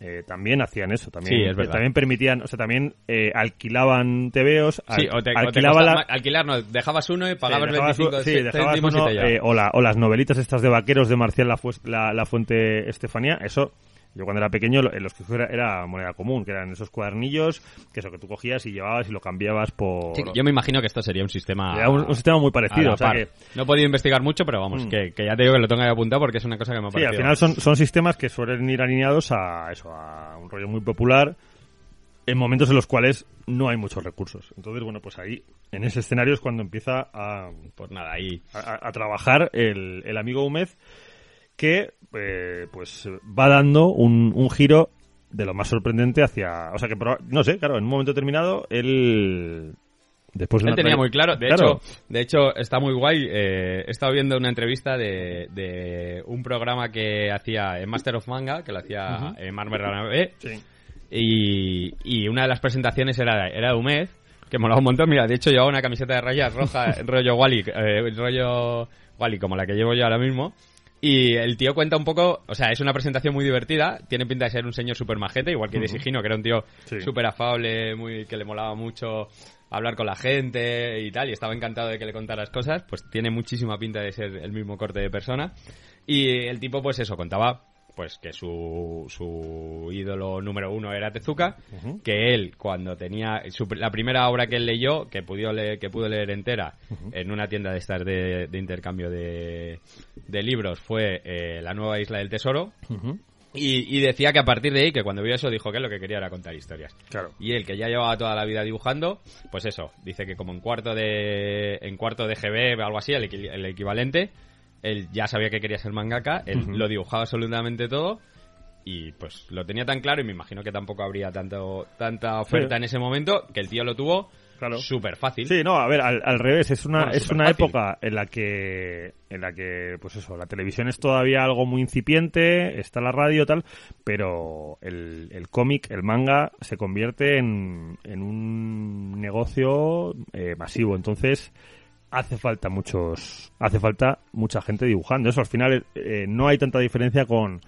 eh, también hacían eso también Sí, es verdad. también permitían o sea también eh, alquilaban tebeos Sí, o te, o te alquilaban costaba la- alquilar, no, dejabas uno y pagabas Sí, dejabas 25 un- sí, dejabas uno, eh, o, la- o las novelitas estas de vaqueros de Marcial La, la, La Fuente Estefanía, eso, yo cuando era pequeño, los que era, era moneda común, que eran esos cuadernillos, que eso que tú cogías y llevabas y lo cambiabas por... Sí, yo me imagino que esto sería un sistema... Era un, un sistema muy parecido, la o sea par. que... No he podido investigar mucho, pero vamos, Mm. que, que ya te digo que lo tengo que apuntar porque es una cosa que me ha Sí, al parecido... final son, son sistemas que suelen ir alineados a eso, a un rollo muy popular en momentos en los cuales no hay muchos recursos. Entonces, bueno, pues ahí, en ese escenario es cuando empieza a, Pues nada, ahí... a, a trabajar el, el amigo Humed que eh, pues va dando un, un giro de lo más sorprendente hacia o sea que no sé claro en un momento determinado él después de Él tenía muy claro, de Claro. hecho, de hecho está muy guay. eh, he estado viendo una entrevista de, de un programa que hacía en Master of Manga, que lo hacía Mar Bernabé, Sí. y, y una de las presentaciones era, era de Humed, que molaba un montón. Mira, de hecho llevaba una camiseta de rayas roja, <laughs> rollo Wally, eh, rollo Wally, como la que llevo yo ahora mismo. Y el tío cuenta un poco, o sea, es una presentación muy divertida, tiene pinta de ser un señor súper majete, igual que de Sigino, que era un tío Sí. súper afable, muy que le molaba mucho hablar con la gente y tal, y estaba encantado de que le contaras cosas, pues tiene muchísima pinta de ser el mismo corte de persona. Y el tipo, pues eso, contaba pues que su, su ídolo número uno era Tezuka, que él cuando tenía su- la primera obra que él leyó, que pudo leer, que pudo leer entera en una tienda de estas de, de intercambio de, de libros fue eh, La nueva isla del tesoro, Ujú. y, y decía que a partir de ahí, que cuando vio eso, dijo que lo que quería era contar historias. claro Y él, que ya llevaba toda la vida dibujando, pues eso, dice que como en cuarto de en cuarto de GB o algo así, el, el equivalente, él ya sabía que quería ser mangaka, él lo dibujaba absolutamente todo y pues lo tenía tan claro y me imagino que tampoco habría tanto tanta oferta Sí. en ese momento que el tío lo tuvo Claro. súper fácil. Sí, no, a ver, al, al revés, es una, Bueno, es una época en la que, en la que, pues eso, la televisión es todavía algo muy incipiente, está la radio tal, pero el, el cómic, el manga, se convierte en, en un negocio eh, masivo, entonces hace falta muchos, hace falta mucha gente dibujando, eso al final eh, no hay tanta diferencia con,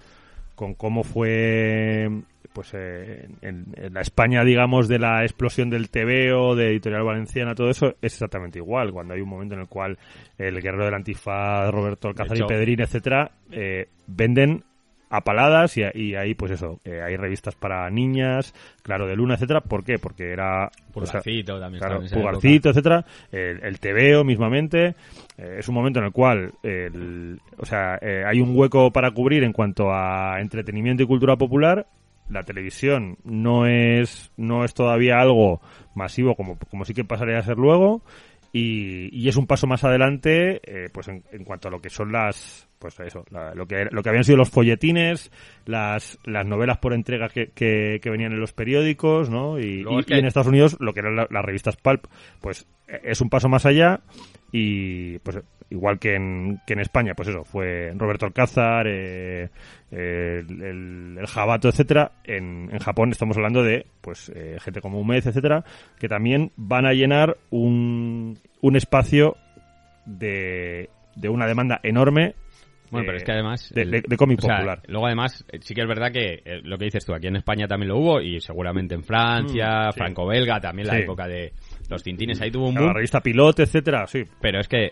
con cómo fue pues eh, en, en la España digamos de la explosión del TVO de Editorial Valenciana todo eso es exactamente igual. Cuando hay un momento en el cual el guerrero del antifaz Roberto Alcázar y Pedrín etcétera eh, venden a paladas y, y ahí pues eso eh, hay revistas para niñas Claro de Luna etcétera ¿por qué? porque era o sea, Pulgarcito también Claro, Pulgarcito, etcétera, el, el TVO mismamente, eh, es un momento en el cual, el- o sea, eh, hay un hueco para cubrir en cuanto a entretenimiento y cultura popular la televisión no es, no es todavía algo masivo como, como sí que pasaría a ser luego. Y, y es un paso más adelante, eh, pues en, en cuanto a lo que son las, pues eso, la- lo que lo que habían sido los folletines, las, las novelas por entrega que, que, que venían en los periódicos, ¿no? Y, Luego y- es que- y en Estados Unidos lo que eran la- las revistas pulp, pues eh, es un paso más allá y pues igual que en, que en España, pues eso, fue Roberto Alcázar, eh, eh, el, el, el Jabato, etcétera. En, en Japón estamos hablando de pues eh, gente como Umez, etcétera, que también van a llenar un, un espacio de, de una demanda enorme. Bueno, pero eh, es que además... de, de- de cómic sea, popular. luego además, eh, sí que es verdad que eh, lo que dices tú, aquí en España también lo hubo y seguramente en Francia, Mm, sí. franco-belga, también la Sí. época de los tintines, ahí tuvo un La boom. revista Pilote, etcétera, sí. Pero es que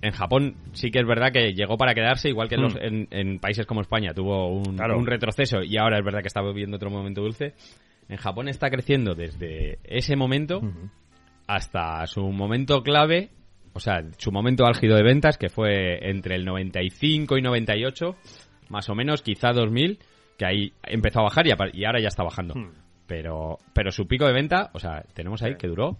en Japón sí que es verdad que llegó para quedarse, igual que en, Mm. los- en, en países como España tuvo un, Claro. un retroceso y ahora es verdad que está viviendo otro momento dulce. En Japón está creciendo desde ese momento hasta su momento clave, o sea, su momento álgido de ventas, que fue entre el 95 y 98, más o menos, quizá 2000, que ahí empezó a bajar y, y ahora ya está bajando. Hmm. Pero, pero su pico de venta, o sea, tenemos ahí que duró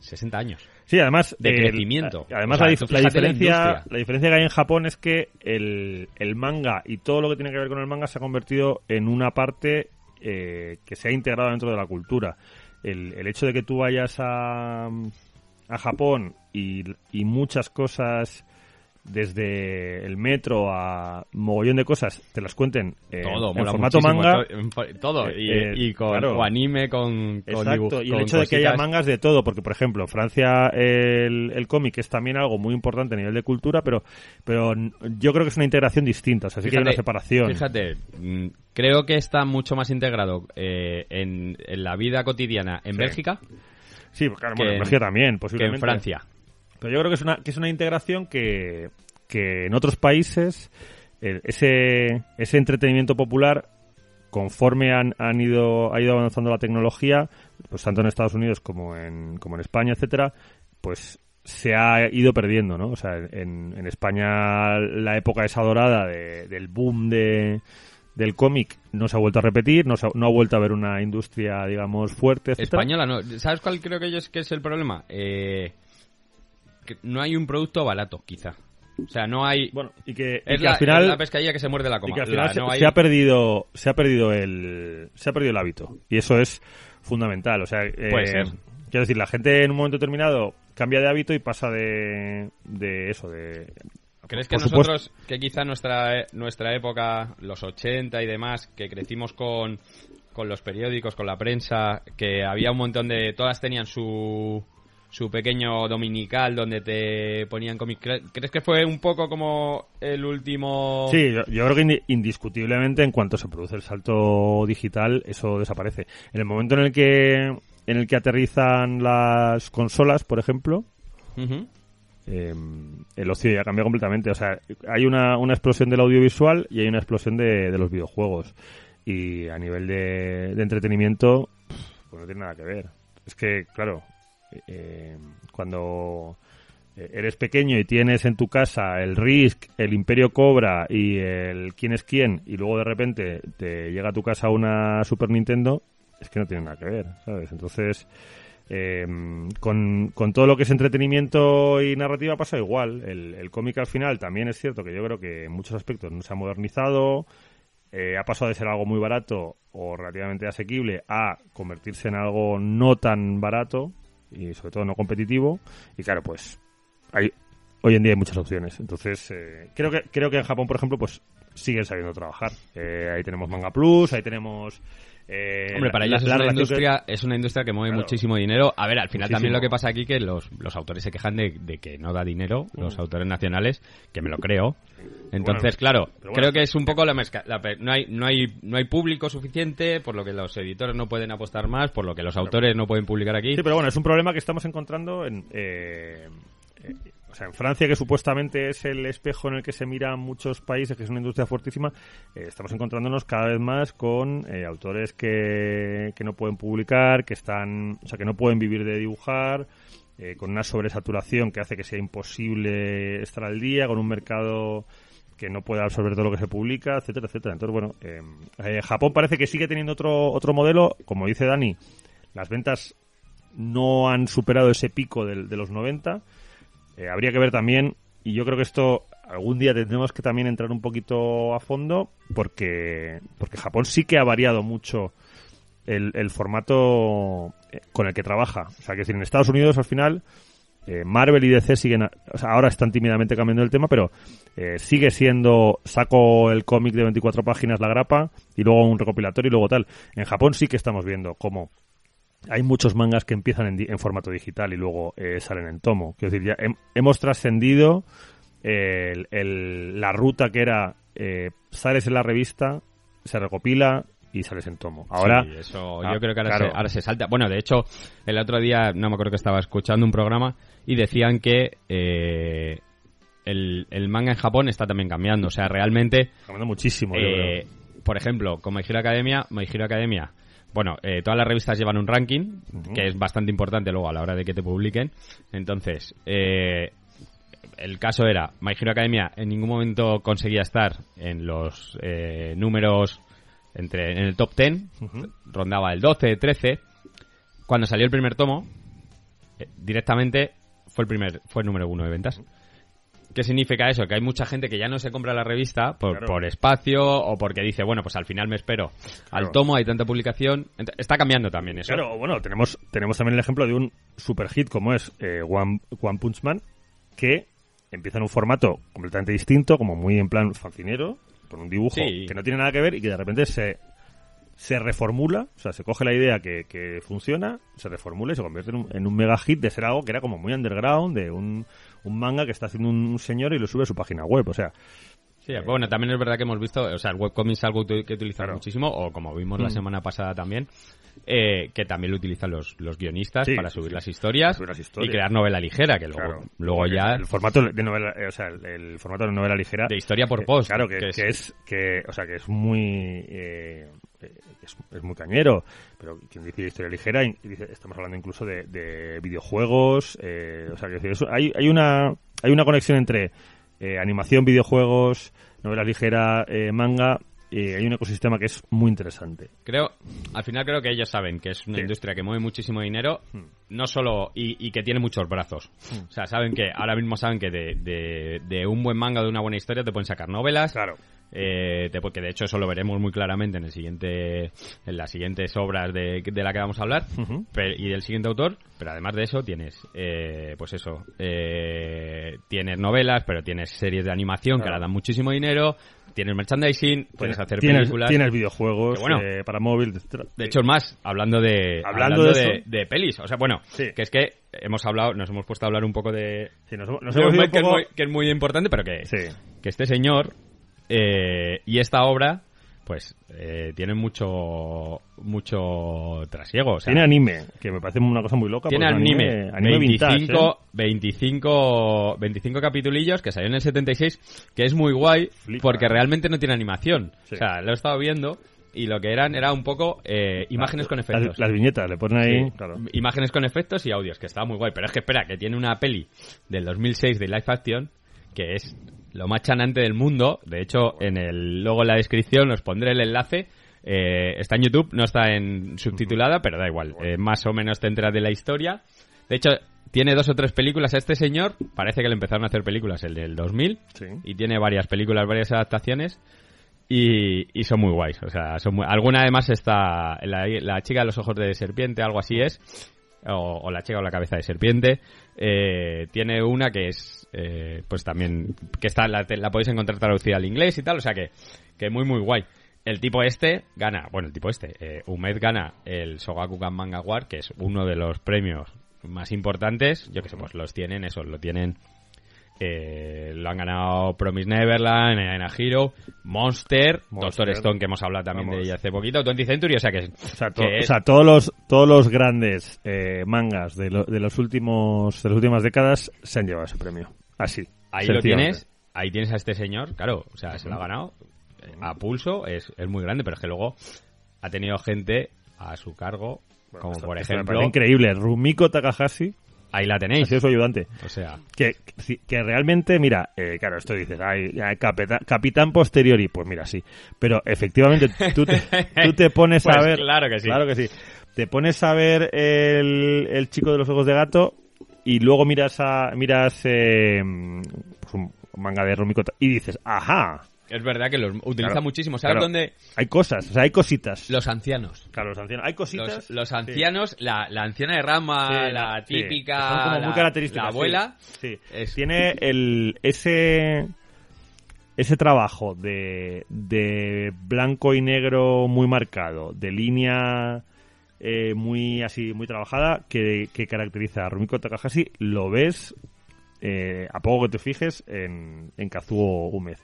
60 años. Sí, además De el- crecimiento. además O sea, la, diferencia, la diferencia que hay en Japón es que el, el manga y todo lo que tiene que ver con el manga se ha convertido en una parte eh, que se ha integrado dentro de la cultura. El, el hecho de que tú vayas a, a Japón y, y muchas cosas desde el metro a mogollón de cosas te las cuenten en, todo, en formato manga todo, y, Eh, y con claro. o anime, con, con Exacto, dibujo- y el con hecho de que haya mangas de todo, porque por ejemplo, en Francia el, el cómic es también algo muy importante a nivel de cultura, pero pero yo creo que es una integración distinta, o sea, sí que hay una separación. Fíjate, mm, creo que está mucho más integrado eh, en, en la vida cotidiana en Sí. Bélgica Sí, claro, que bueno, en Bélgica también, que en Francia. Pero yo creo que es una, que es una integración que, que en otros países eh, ese, ese entretenimiento popular conforme han, han ido, ha ido avanzando la tecnología, pues tanto en Estados Unidos como en, como en España, etcétera, pues se ha ido perdiendo, ¿no? O sea, en, en España la época esa dorada de- del boom de, del cómic no se ha vuelto a repetir, no, se ha, no ha vuelto a haber una industria, digamos, fuerte, etcétera. Española no. ¿Sabes cuál creo que es que es el problema? Eh, que no hay un producto barato, quizá. O sea, no hay... Bueno, y que, y es, que la, al final... es la pescadilla que se muerde la y coma. que al La- final se, no hay- se ha perdido se ha perdido el se ha perdido el hábito y eso es fundamental o sea eh, Puede ser. quiero decir la gente en un momento determinado cambia de hábito y pasa de de eso de ¿Crees que supuesto- nosotros, que quizá nuestra, nuestra época, los 80 y demás, que crecimos con, con los periódicos, con la prensa, que había un montón de... Todas tenían su, su pequeño dominical donde te ponían cómics. ¿Cre- ¿Crees que fue un poco como el último... Sí, yo, yo creo que indi- indiscutiblemente en cuanto se produce el salto digital eso desaparece. En el momento en el que en el que aterrizan las consolas, por ejemplo, eh, el ocio ya cambia completamente. O sea, hay una, una explosión del audiovisual y hay una explosión de, de los videojuegos. Y a nivel de, de entretenimiento, pues no tiene nada que ver. Es que, claro, eh, cuando eh, eres pequeño y tienes en tu casa el Risk, el Imperio Cobra y el quién es quién, y luego de repente te llega a tu casa una Super Nintendo, es que no tiene nada que ver, ¿sabes? Entonces, eh, con, con todo lo que es entretenimiento y narrativa pasa igual. El, cómic al final también es cierto que yo creo que en muchos aspectos no se ha modernizado, eh, ha pasado de ser algo muy barato o relativamente asequible a convertirse en algo no tan barato y sobre todo no competitivo. Y claro, pues hay, hoy en día hay muchas opciones. Entonces, eh, creo que creo que en Japón, por ejemplo, pues siguen sabiendo trabajar. Eh, ahí tenemos Manga Plus, ahí tenemos... eh, Hombre, para la- ellos es la una relación que- industria, es una industria que mueve Claro. muchísimo dinero. A ver, al final también lo que pasa aquí que los, los autores se quejan de, de que no da dinero, los Mm. autores nacionales, que me lo creo. Entonces, Bueno, claro, bueno. creo que es un poco la mezcla. la no hay, no hay, no hay público suficiente, por lo que los editores no pueden apostar más, por lo que los autores no pueden publicar aquí. Sí, pero bueno, es un problema que estamos encontrando en, eh, eh, o sea, en Francia, que supuestamente es el espejo en el que se miran muchos países, que es una industria fuertísima, eh, estamos encontrándonos cada vez más con eh, autores que, que no pueden publicar, que están, o sea, que no pueden vivir de dibujar, eh, con una sobresaturación que hace que sea imposible estar al día, con un mercado que no puede absorber todo lo que se publica, etcétera, etcétera. Entonces, bueno, eh, eh, Japón parece que sigue teniendo otro, otro modelo, como dice Dani, las ventas no han superado ese pico de, los 90. Eh, habría que ver también, y yo creo que esto algún día tendremos que también entrar un poquito a fondo, porque, porque Japón sí que ha variado mucho el, el formato eh, con el que trabaja. O sea, que decir, en Estados Unidos al final eh, Marvel y DC siguen, ahora están tímidamente cambiando el tema, pero sigue siendo, saco el cómic de 24 páginas, la grapa, y luego un recopilatorio y luego tal. En Japón sí que estamos viendo cómo hay muchos mangas que empiezan en, en formato digital y luego eh, salen en tomo. Quiero decir, ya hem- hemos trascendido eh, el- el- la ruta que era eh, sales en la revista, se recopila y sales en tomo. Ahora, Sí, eso Ah, yo creo que ahora, claro. se, ahora se salta. Bueno, de hecho, el otro día, no me acuerdo que estaba escuchando un programa y decían que eh, el, el manga en Japón está también cambiando. O sea, realmente, cambiando muchísimo. yo eh, por ejemplo, con My Hero Academia, My Hero Academia, bueno, eh, todas las revistas llevan un ranking, que es bastante importante luego a la hora de que te publiquen. Entonces, eh, el caso era, My Hero Academia en ningún momento conseguía estar en los eh, números entre en el top 10, Ujú. rondaba el 12, 13. Cuando salió el primer tomo, eh, directamente fue el primer fue el número uno de ventas. ¿Qué significa eso? Que hay mucha gente que ya no se compra la revista por, Claro. por espacio o porque dice, bueno, pues al final me espero Claro. al tomo, hay tanta publicación. Está cambiando también eso. Claro, bueno, tenemos, tenemos también el ejemplo de un super hit como es eh, One, One Punch Man, que empieza en un formato completamente distinto, como muy en plan fancinero, con un dibujo Sí. que no tiene nada que ver y que de repente se, se reformula, o sea, se coge la idea que, que funciona, se reformula y se convierte en un, en un mega hit de ser algo que era como muy underground, de un, un manga que está haciendo un señor y lo sube a su página web, o sea, Sí, bueno, también es verdad que hemos visto, o sea, el webcomic es algo que utilizan Claro. muchísimo, o como vimos la Mm. semana pasada también, eh, que también lo utilizan los, los guionistas Sí, para subir sí. las historias, Subir las y crear novela ligera, que luego, Claro. luego ya el formato de novela eh, o sea el, el formato de novela ligera de historia por post. claro que, que que es que o sea que es muy eh, es, es muy cañero pero quien dice historia ligera y dice- estamos hablando incluso de, de videojuegos eh, o sea que eso- hay hay una hay una conexión entre eh, animación videojuegos novela ligera eh, manga y hay un ecosistema que es muy interesante Creo, al final creo que ellos saben que es una Sí. industria que mueve muchísimo dinero, Hmm. no solo, y, y que tiene muchos brazos. O sea, saben que, ahora mismo saben que de, de, de un buen manga, de una buena historia, te pueden sacar novelas. claro Eh, te- porque de hecho eso lo veremos muy claramente en el siguiente en las siguientes obras de, de la que vamos a hablar y del siguiente autor pero además de eso tienes eh, pues eso eh, tienes novelas pero tienes series de animación que ahora dan muchísimo dinero tienes merchandising puedes hacer películas tienes videojuegos bueno. eh, para móvil de hecho, es más, hablando de Hablando hablando, de de, de pelis. O sea, bueno, Sí. que es que hemos hablado, nos hemos puesto a hablar un poco de, Sí, nos, nos de hemos un ido Mike un que, es muy, que es muy importante, pero que, sí que este señor eh, y esta obra, pues, eh, tienen mucho mucho trasiego. O sea, tiene anime, que me parece una cosa muy loca. tiene anime, anime vintage, 25, ¿eh? 25, 25 capitulillos que salió en el 76, que es muy guay Flipa. porque realmente no tiene animación. Sí. O sea, lo he estado viendo y lo que eran era un poco eh, imágenes con efectos. Las, viñetas, le ponen ahí, Sí, claro. Imágenes con efectos y audios, que estaba muy guay. Pero es que espera, que tiene una peli del 2006 de live action que es lo más chanante del mundo. De hecho, en el luego en la descripción os pondré el enlace. Eh, está en YouTube, no está en subtitulada, pero da igual. Eh, más o menos te enteras de la historia. De hecho, tiene dos o tres películas. Este señor parece que le empezaron a hacer películas el del 2000 Sí. y tiene varias películas, varias adaptaciones y, y son muy guays. O sea, son muy- alguna además está la, la chica de los ojos de serpiente, algo así es, o, o la chica con la cabeza de serpiente. Eh, tiene una que es, eh, pues también, que está la, la podéis encontrar traducida al inglés y tal, o sea que, que muy muy guay. El tipo este gana, bueno, el tipo este, eh, Umed gana el Sogakukan Manga Award, que es uno de los premios más importantes. Yo que sé, pues los tienen, eso, lo tienen eh, lo han ganado Promise Neverland, Ena Hero, Monster, Monster. Doctor Stone, que hemos hablado también de ella hace poquito, 20 Century, o sea que, O sea, to- que o sea, todos los todos los grandes eh, mangas de, lo- de los últimos de las últimas décadas se han llevado ese premio. Así. ahí lo tienes, ahí tienes a este señor, claro, o sea, se lo ha ganado eh, a pulso, es, es muy grande, pero es que luego ha tenido gente a su cargo, Bueno, como esto- por me ejemplo, parece increíble. Rumiko Takahashi, Ahí la tenéis. su ayudante. O sea, Que, que, realmente, mira, eh, claro, esto dices, ay, capeta- capitán posteriori, pues mira, sí. Pero efectivamente, tú te, <laughs> tú te pones a Pues ver. claro que sí. Claro que sí. Te pones a ver el, el chico de los ojos de gato y luego miras a miras eh, pues un manga de Rumiko y dices, ajá, es verdad que los utiliza Claro, muchísimo. ¿Sabes claro. dónde? hay cosas, o sea, hay cositas. Los ancianos. Claro, los ancianos, hay cositas. Los, los sí. ancianos, la, la anciana de rama, Sí, la sí, típica, que son como muy la- características, la sí. abuela, Sí. es- Tiene el ese ese trabajo de, de blanco y negro muy marcado, de línea eh, muy así muy trabajada que, que caracteriza a Rumiko Takahashi, lo ves eh, a poco que te fijes en, en Kazuo Umez,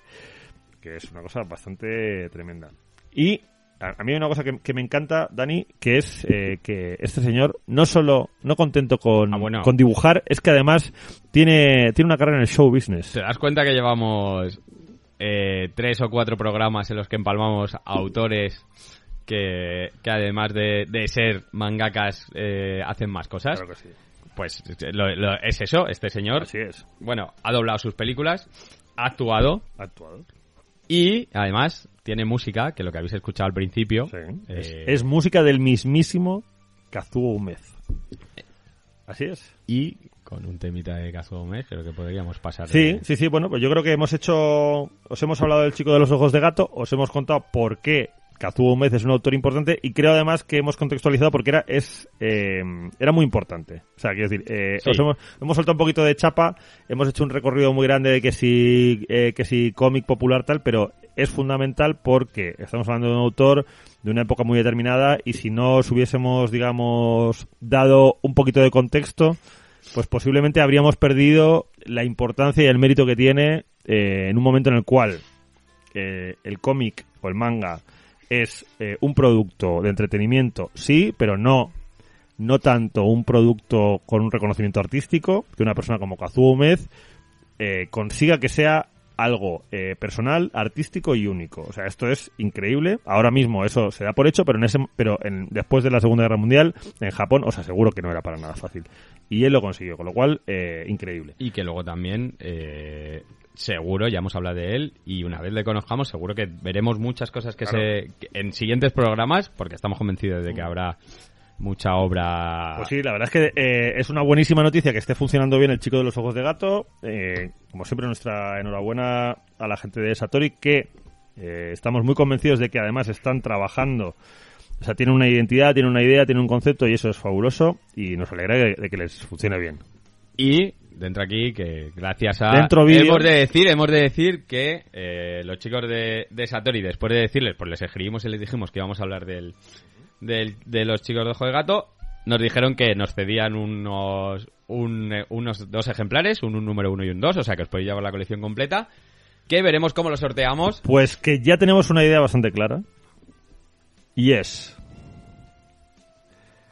que es una cosa bastante tremenda. Y a, a mí hay una cosa que, que me encanta, Dani, que es eh, que este señor no solo, no contento con, Ah, bueno. con dibujar, es que además tiene, tiene una carrera en el show business. ¿Te das cuenta que llevamos eh, tres o cuatro programas en los que empalmamos autores que, que además de, de ser mangakas eh, hacen más cosas? Claro que sí. Pues lo- lo- es eso, este señor, Así es. bueno, ha doblado sus películas, ha actuado Ha actuado. Y además tiene música, que lo que habéis escuchado al principio. Sí. eh, Es, es música del mismísimo Kazuo Umez. Así es. y con un temita de Kazuo Gómez creo que podríamos pasar. Sí, de- sí, sí. Bueno, pues yo creo que hemos hecho. Os hemos hablado del chico de los ojos de gato, os hemos contado por qué Kazuo Umez es un autor importante y creo además que hemos contextualizado porque era es eh, era muy importante. O sea, quiero decir, eh, Sí. os hemos, hemos soltado un poquito de chapa, hemos hecho un recorrido muy grande de que si, eh, que si cómic popular tal, pero es fundamental porque estamos hablando de un autor de una época muy determinada y si no os hubiésemos, digamos, dado un poquito de contexto, pues posiblemente habríamos perdido la importancia y el mérito que tiene eh, en un momento en el cual eh, el cómic o el manga es eh, un producto de entretenimiento, sí, pero no no tanto un producto con un reconocimiento artístico que una persona como Kazuo Umez eh, consiga que sea algo eh, personal, artístico y único. O sea, esto es increíble. Ahora mismo eso se da por hecho, pero en ese, pero después de la Segunda Guerra Mundial, en Japón, os aseguro que no era para nada fácil. Y él lo consiguió, con lo cual, increíble. Y que luego también, seguro, ya hemos hablado de él, y una vez le conozcamos, seguro que veremos muchas cosas que Claro. se que en siguientes programas, porque estamos convencidos de que habrá mucha obra. Pues sí, la verdad es que eh, es una buenísima noticia que esté funcionando bien el chico de los ojos de gato. Eh, como siempre, nuestra enhorabuena a la gente de Satori que eh, estamos muy convencidos de que además están trabajando. O sea, tienen una identidad, tienen una idea, tienen un concepto y eso es fabuloso y nos alegra de, de que les funcione bien. Y dentro aquí que gracias a Dentro vídeo. hemos de decir hemos de decir que eh, los chicos de, de Satori después de decirles pues les escribimos y les dijimos que íbamos a hablar del, del- de los chicos de ojo de gato nos dijeron que nos cedían unos un, unos dos ejemplares un, un número uno y un dos o sea que os podéis llevar la colección completa que veremos cómo lo sorteamos Pues que ya tenemos una idea bastante clara. Y es,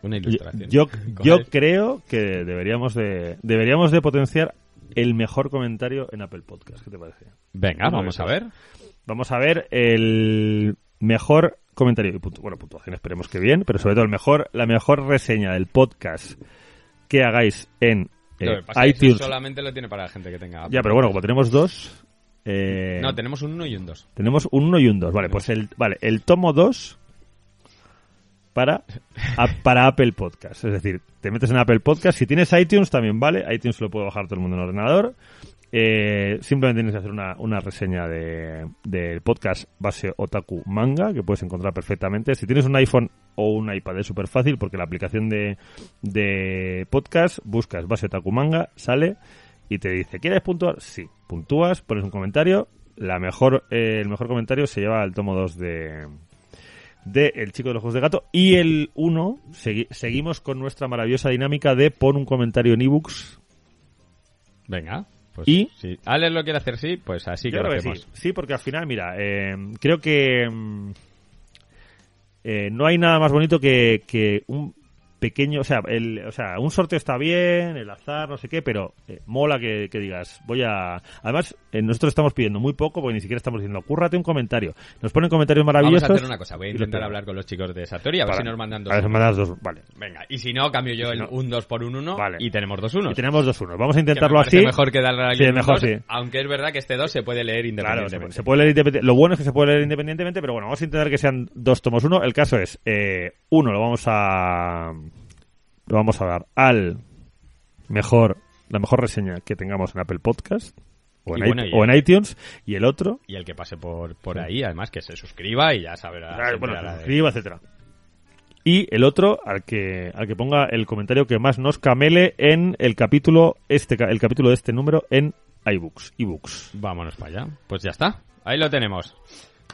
una ilustración yo, ¿Cuál yo es? creo que deberíamos de deberíamos de potenciar el mejor comentario en Apple Podcast. ¿Qué te parece? venga vamos a ver Vamos a ver el mejor comentario bueno, puntuación esperemos que bien, pero sobre todo el mejor la mejor reseña del podcast que hagáis en eh, iTunes. solamente lo tiene para la gente que tenga Ya, pero bueno, como tenemos dos eh, no tenemos un uno y un dos tenemos un 1 y un 2. Vale, pues el vale, el tomo 2 para para Apple Podcast, es decir, te metes en Apple Podcast, si tienes iTunes también vale, iTunes lo puede bajar todo el mundo en el ordenador. Eh, simplemente tienes que hacer una, una reseña de, del podcast base Otaku Manga, que puedes encontrar perfectamente. Si tienes un iPhone o un iPad es súper fácil, porque la aplicación de, de podcast, buscas base Otaku Manga, sale y te dice, ¿quieres puntuar? Sí, puntúas, pones un comentario, la mejor, eh, el mejor comentario se lleva al tomo 2 de, de El chico de los ojos de gato. Y el 1, seguimos con nuestra maravillosa dinámica de pon un comentario en ebooks venga pues Y- si Alex lo quiere hacer sí pues así que lo creo que hacemos sí. Sí, porque al final, mira, eh, creo que mm, eh, no hay nada más bonito que, que un pequeño, o sea, el, o sea, un sorteo está bien, el azar, no sé qué, pero eh, mola que, que digas, voy a... Además, eh, nosotros estamos pidiendo muy poco porque ni siquiera estamos diciendo, cúrrate un comentario. Nos ponen comentarios Vamos maravillosos. a hacer una cosa, voy a intentar hablar con los chicos de Satori a ver si nos mandan dos. A ver, unos. mandas dos, vale. Venga, y si no, cambio yo si el no- un 2 por un 1 Vale. y tenemos dos unos. Y tenemos dos unos. Vamos a Que me intentarlo parece así. mejor que darle a Sí, mejor dos, sí. Aunque es verdad que este 2 se puede leer Claro, independientemente. se puede leer independientemente. Lo bueno es que se puede leer independientemente, pero bueno, vamos a intentar que sean dos tomos uno. El caso es, eh, uno lo vamos a lo vamos a dar al mejor la mejor reseña que tengamos en Apple Podcast o en, bueno, o iTunes y el otro Y el que pase por, por ahí, además, que se suscriba y ya sabrá. Se bueno, se de- suscriba, etcétera. Y el otro al que al que ponga el comentario que más nos camele en el capítulo este el capítulo de este número en iBooks, ebooks. Vámonos para allá. Pues ya está. Ahí lo tenemos.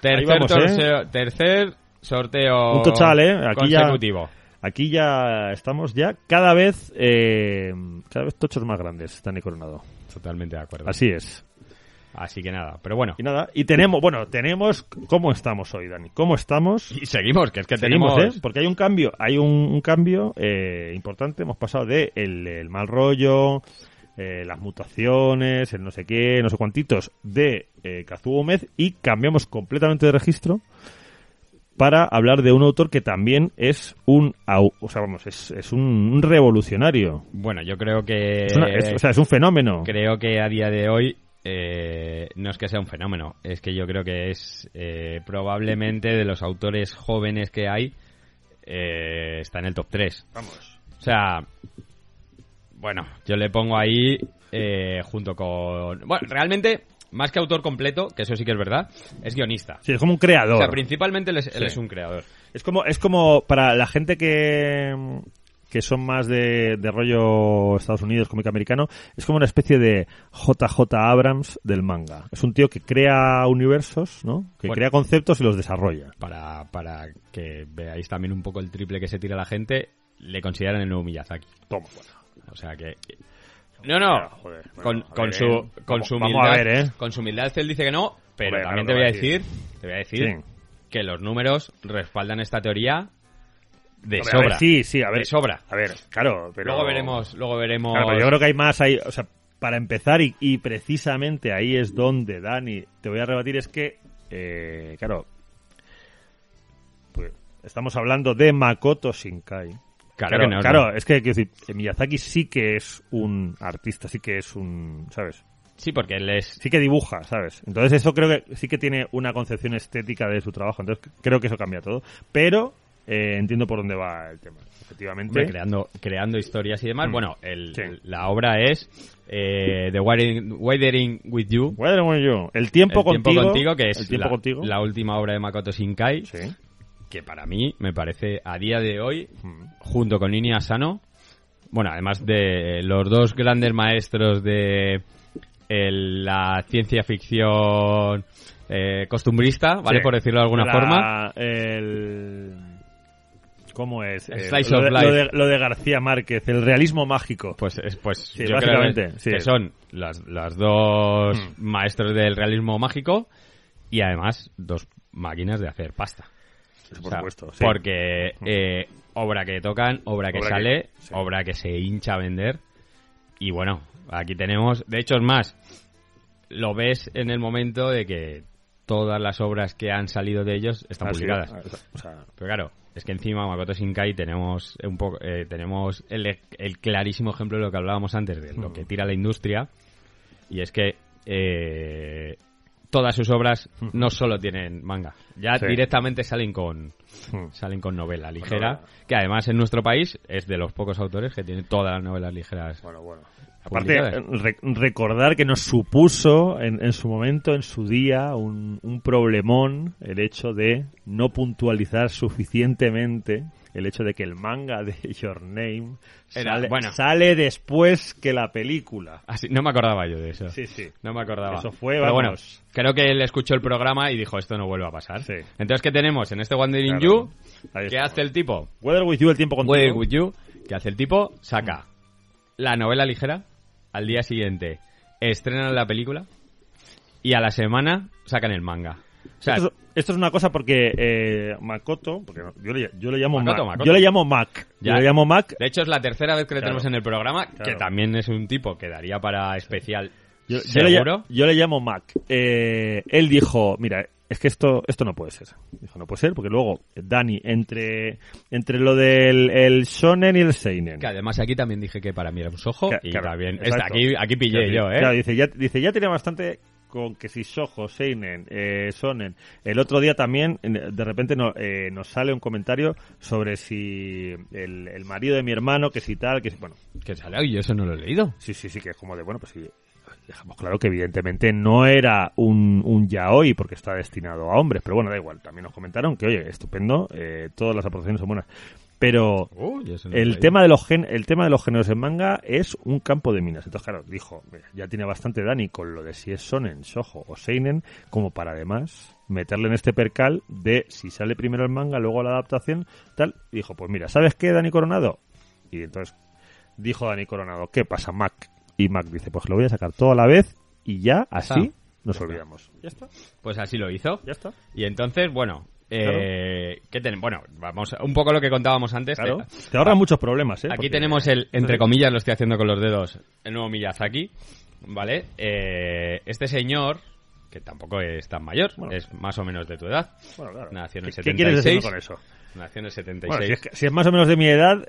Tercer, vamos, ¿eh? tercer sorteo Un total, ¿eh? Aquí ya- consecutivo. Aquí ya estamos ya cada vez eh, cada vez tochos más grandes, Dani Coronado. Totalmente de acuerdo. Así es. Así que nada, pero bueno. Y nada, y tenemos, bueno, tenemos cómo estamos hoy, Dani. ¿Cómo estamos? Y seguimos, que es que Seguimos, tenemos... ¿eh? Porque hay un cambio, hay un, un cambio eh, importante. Hemos pasado de el, el mal rollo, eh, las mutaciones, el no sé qué, no sé cuantitos de eh, Kazuo Gómez y cambiamos completamente de registro para hablar de un autor que también es un, au- o sea, vamos, es, es un, un revolucionario. Bueno, yo creo que... Es una- es- o sea, es un fenómeno. Creo que a día de hoy eh, no es que sea un fenómeno, es que yo creo que es eh, probablemente de los autores jóvenes que hay, eh, está en el top 3. Vamos. O sea, bueno, yo le pongo ahí eh, junto con... Bueno, realmente, más que autor completo, que eso sí que es verdad, es guionista. Sí, es como un creador. O sea, principalmente él es, él Sí. es un creador. Es como, es como para la gente que, que son más de, de rollo Estados Unidos, cómic americano, es como una especie de JJ Abrams del manga. Es un tío que crea universos, ¿no? Que Bueno. crea conceptos y los desarrolla. Para, para que veáis también un poco el triple que se tira la gente, le consideran el nuevo Miyazaki. Toma, bueno. O sea que... No, no. Joder, bueno, con, a con su, eh. con su vamos humildad, a ver, ¿eh? con su humildad él dice que no, pero Hombre, también claro te voy a a decir. decir, te voy a decir Sí. que los números respaldan esta teoría de Hombre, a sobra. ver, sí, sí, a ver. De sobra. A ver, claro, pero... Luego veremos, luego veremos. Claro, pero yo creo que hay más ahí, o sea, para empezar y, y precisamente ahí es donde Dani te voy a rebatir es que, eh, claro, pues estamos hablando de Makoto Shinkai. Claro que no, Claro, no. es que, quiero decir, Miyazaki sí que es un artista, sí que es un, ¿sabes? Sí, porque él es. Sí que dibuja, ¿sabes? Entonces eso creo que sí que tiene una concepción estética de su trabajo, entonces creo que eso cambia todo. Pero eh, entiendo por dónde va el tema, efectivamente. hombre, creando, creando historias y demás. Mm. Bueno, el- Sí. la obra es eh, The Weathering, Weathering with You. Am I you? El tiempo el tiempo contigo. contigo, que es el tiempo la, contigo. la última obra de Makoto Shinkai, Sí. Que para mí me parece a día de hoy, Mm. junto con Nini Asano, bueno, además de los dos grandes maestros de el- la ciencia ficción eh, costumbrista, ¿vale? Sí. Por decirlo de alguna La- forma. El... ¿Cómo es? Eh, slice lo, of de, life. lo de- lo de García Márquez, el realismo mágico. Pues, es, pues Sí, yo creo básicamente, que, sí. que son las, las dos Mm. maestros del realismo mágico y además dos máquinas de hacer pasta. Por O sea, supuesto. sí. Porque eh, obra que tocan, obra que Obra que- sale, sí. obra que se hincha a vender. Y bueno, aquí tenemos, de hecho es más, lo ves en el momento de que todas las obras que han salido de ellos están sido- publicadas. o sea, Pero claro, es que encima Makoto Shinkai tenemos un poco, eh, tenemos el, el clarísimo ejemplo de lo que hablábamos antes de lo que tira la industria y es que eh, todas sus obras no solo tienen manga, ya Sí. directamente salen con mm. salen con novela ligera, que además en nuestro país es de los pocos autores que tiene todas las novelas ligeras. Bueno, bueno. Aparte, re- recordar que nos supuso en, en su momento, en su día, un, un problemón el hecho de no puntualizar suficientemente el hecho de que el manga de <laughs> Your Name Era- sale, bueno. sale después que la película. Así, no me acordaba yo de eso. Sí, sí. No me acordaba. Eso fue, Pero bueno, creo que él escuchó el programa y dijo, esto no vuelve a pasar. Sí. Entonces, ¿qué tenemos? En este Wandering Claro. You, ¿qué hace el tipo? Weather with you, el tiempo contigo. Weather with You, ¿qué hace el tipo? Saca la novela ligera, al día siguiente estrenan la película y a la semana sacan el manga. Sea, esto, es, esto es una cosa porque eh, Makoto, porque yo le, yo le llamo Makoto, Mac, Makoto. yo le llamo Mac, Ya. yo le llamo Mac. de hecho es la tercera vez que le Claro. tenemos en el programa, que también es un tipo que daría para especial Yo, yo le, yo llamo Mac. Eh, él dijo, mira, es que esto esto no puede ser. Dijo, no puede ser, porque luego Dani, entre entre lo del el shonen y el seinen. Que además aquí también dije que para mí era un sojo y claro, también esta, aquí, aquí pillé Claro, yo, ¿eh? Claro, dice, ya, dice, ya tenía bastante con que si Soho, Seinen, eh, Sonen. El otro día también, de repente no- eh, nos sale un comentario sobre si el, el marido de mi hermano, que si tal, que si, bueno, Que sale, y eso no lo he leído. sí, sí, sí, que es como de, bueno, pues sí, dejamos claro que evidentemente no era un, un yaoi porque está destinado a hombres, pero bueno, da igual, también nos comentaron que, oye, estupendo, eh, todas las aportaciones son buenas. Pero el tema de los gen- el tema de los géneros en manga es un campo de minas. Entonces, claro, dijo, ya tiene bastante Dani con lo de si es sonen, shojo o seinen, como para además meterle en este percal de si sale primero el manga, luego la adaptación, tal. Y dijo, pues mira, ¿sabes qué, Dani Coronado? Y entonces dijo Dani Coronado, ¿qué pasa, Mac? Y Mac dice, pues lo voy a sacar todo a la vez y ya así Ah, nos ya está. olvidamos. Ya está, Pues así lo hizo. ya está. Y entonces, bueno, eh, ¿qué tenemos? Bueno, vamos un poco lo que contábamos antes. Claro. Eh, Te ahorran muchos problemas, ¿eh? Aquí Porque- tenemos el, entre comillas, lo estoy haciendo con los dedos, el nuevo Miyazaki, ¿vale? Eh, este señor, que tampoco es tan mayor, Bueno. es más o menos de tu edad, Bueno, claro. nació en el ¿Qué, qué quieres 76. decir con eso? nació en el 76, Bueno, si es, que- si es más o menos de mi edad,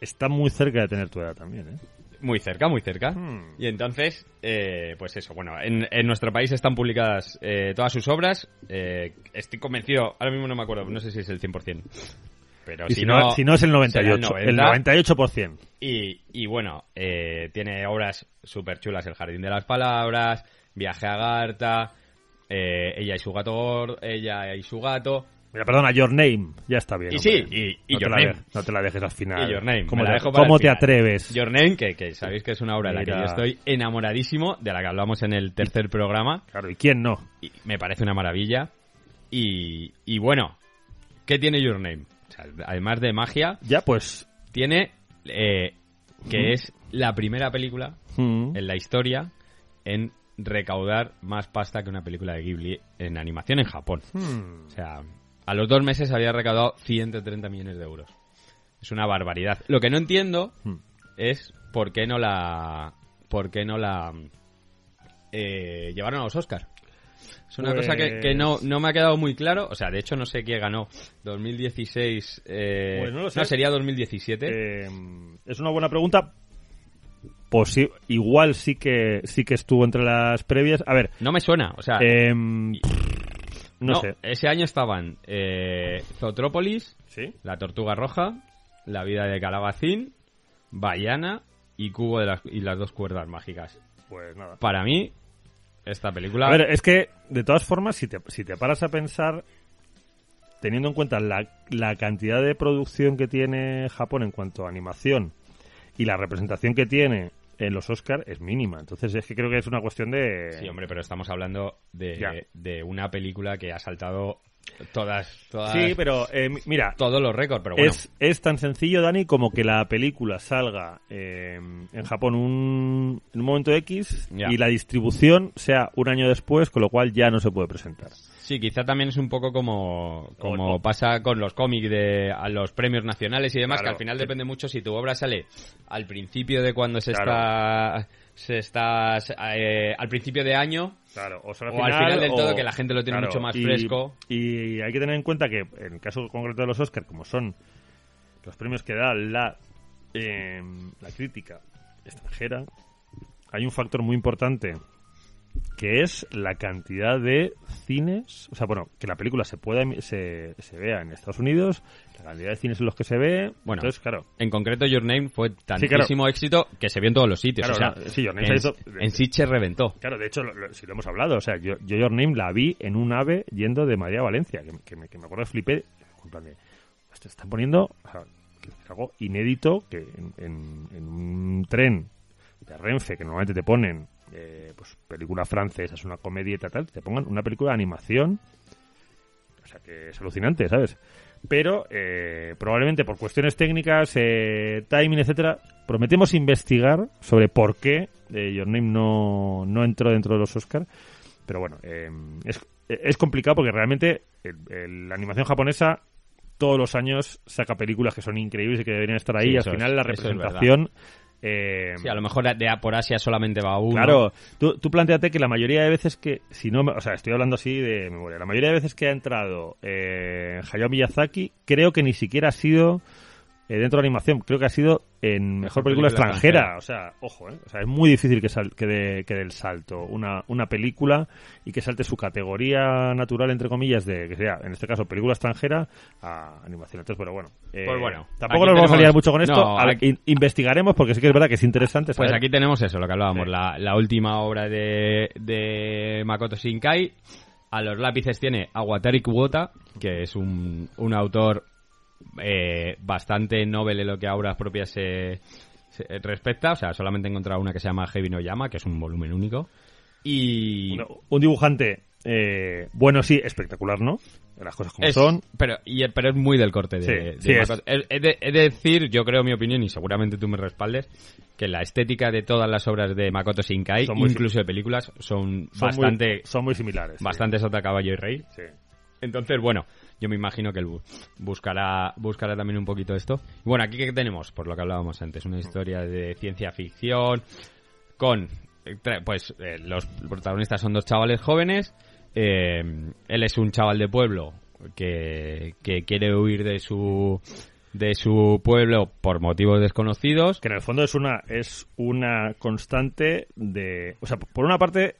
está muy cerca de tener tu edad también, ¿eh? Muy cerca, muy cerca. Hmm. Y entonces, eh, pues eso, bueno, en, en nuestro país están publicadas eh, todas sus obras. eh, estoy convencido, ahora mismo no me acuerdo, no sé si es el 100%. Pero si, no, si no es el 98, será el 98%. Y, y bueno, eh, tiene obras súper chulas, El Jardín de las Palabras, Viaje a Garta, eh, Ella y su gato, gordo, Ella y su gato, Mira, perdona, Your Name, ya está bien. Y sí, y- y no, Your la Name. dejes- no te la dejes al final. y Your Name. ¿Cómo, la te, dejo para cómo el te final. atreves? Your Name, que, que sabéis que es una obra en la que yo estoy enamoradísimo, de la que hablamos en el tercer programa, Claro, ¿y quién no? y me parece una maravilla. Y, y bueno, ¿qué tiene Your Name? O sea, además de magia, Ya, pues... tiene eh, que es la primera película mm, en la historia en recaudar más pasta que una película de Ghibli en animación en Japón. mm. O sea, a los dos meses había recaudado 130 millones de euros. Es una barbaridad. Lo que no entiendo Hmm. es por qué no la... por qué no la... eh, llevaron a los Oscar. Es una Pues- cosa que, que no, no me ha quedado muy claro. O sea, de hecho no sé quién ganó. 2016... Eh, Pues no lo sé. sería 2017. Eh, es una buena pregunta. Pues sí, igual sí que sí que estuvo entre las previas. A ver, No me suena. O sea, em, no, sé. ese año estaban eh, Zootropolis, ¿Sí? La Tortuga Roja, La Vida de Calabacín, Bayana y Cubo de las, y las dos cuerdas mágicas. Pues nada. Para mí, esta película... A ver, es que, de todas formas, si te, si te paras a pensar, teniendo en cuenta la, la cantidad de producción que tiene Japón en cuanto a animación y la representación que tiene en los Oscars, es mínima. Entonces, es que creo que es una cuestión de... Sí, hombre, pero estamos hablando de, de una película que ha saltado todas, todas Sí, pero eh, mi- mira, todos los récords, pero bueno. es, es tan sencillo, Dani, como que la película salga eh, en Japón un, en un momento X Ya. y la distribución sea un año después, con lo cual ya no se puede presentar. Sí, quizá también es un poco como, como O- pasa con los cómics de a los premios nacionales y demás, Claro. que al final depende mucho si tu obra sale al principio de cuando se Claro. está se está eh, al principio de año Claro, o, O al final del todo, que la gente lo tiene mucho más y- fresco. Y hay que tener en cuenta que, en el caso concreto de los Oscars, como son los premios que da la, eh, la crítica extranjera, hay un factor muy importante que es la cantidad de cines, o sea, bueno, que la película se pueda se, se vea en Estados Unidos, la cantidad de cines en los que se ve, Bueno, entonces, claro, En concreto, Your Name fue claro. tantísimo éxito que se vio en todos los sitios. Claro, o sea, no, sí, Your Name en, hizo- en Sitges reventó. Claro, de hecho, lo- lo- si lo hemos hablado, o sea, yo, yo Your Name la vi en un ave yendo de Madrid a Valencia, que, que me, que me acuerdo que flipé, en plan de, "Hostia, están poniendo o sea, algo inédito que en, en- en un tren de Renfe, que normalmente te ponen eh, pues película francesa, es una comedia y tal, te pongan una película de animación, o sea, que es alucinante, ¿sabes? Pero eh, probablemente por cuestiones técnicas, eh, timing, etcétera, prometemos investigar sobre por qué eh, Your Name no, no entró dentro de los Oscars. Pero bueno, eh, es, es complicado porque realmente el- el- la animación japonesa todos los años saca películas que son increíbles y que deberían estar ahí. Sí, y al final es- la eso es representación... eh, Sí, a lo mejor de por Asia solamente va uno. Claro, tú, tú planteate que la mayoría de veces que, si no, o sea, estoy hablando así de memoria, la mayoría de veces que ha entrado eh, Hayao Miyazaki, creo que ni siquiera ha sido eh, dentro de la animación, creo que ha sido en mejor película, película extranjera. O sea, ojo, ¿eh? O sea, es muy difícil que, sal- que, dé que dé el salto una, una película y que salte su categoría natural, entre comillas, de que sea, en este caso, película extranjera a animación. Entonces, pero bueno. eh, Pues bueno, Tampoco nos vamos a liar mucho con esto. No, Al- aquí- in- investigaremos porque sí que es verdad que es interesante. Pues aquí tenemos eso, lo que hablábamos, Sí. la, la última obra de, de Makoto Shinkai. A los lápices tiene a Watari Kubota, que es un, un autor eh, bastante novel en lo que a obras propias se, se respecta. O sea, solamente he encontrado una que se llama Heavy no Yama, que es un volumen único. Y... Una- un dibujante eh, bueno sí espectacular no las cosas como es- son Pero, y- pero es muy del corte de, Sí, de sí, es. He, de, he de decir, yo creo mi opinión, y seguramente tú me respaldes, que la estética de todas las obras de Makoto Shinkai, incluso de películas, son, son bastante, muy, son muy similares sí. bastante sota caballo y rey. Sí. Entonces, bueno, yo me imagino que él bu- buscará, buscará también un poquito esto. Bueno, aquí que tenemos, por lo que hablábamos antes, una historia de ciencia ficción con, eh, pues, eh, los protagonistas son dos chavales jóvenes. eh, él es un chaval de pueblo que, que quiere huir de su de su pueblo por motivos desconocidos. que en el fondo es una es una constante de o sea por una parte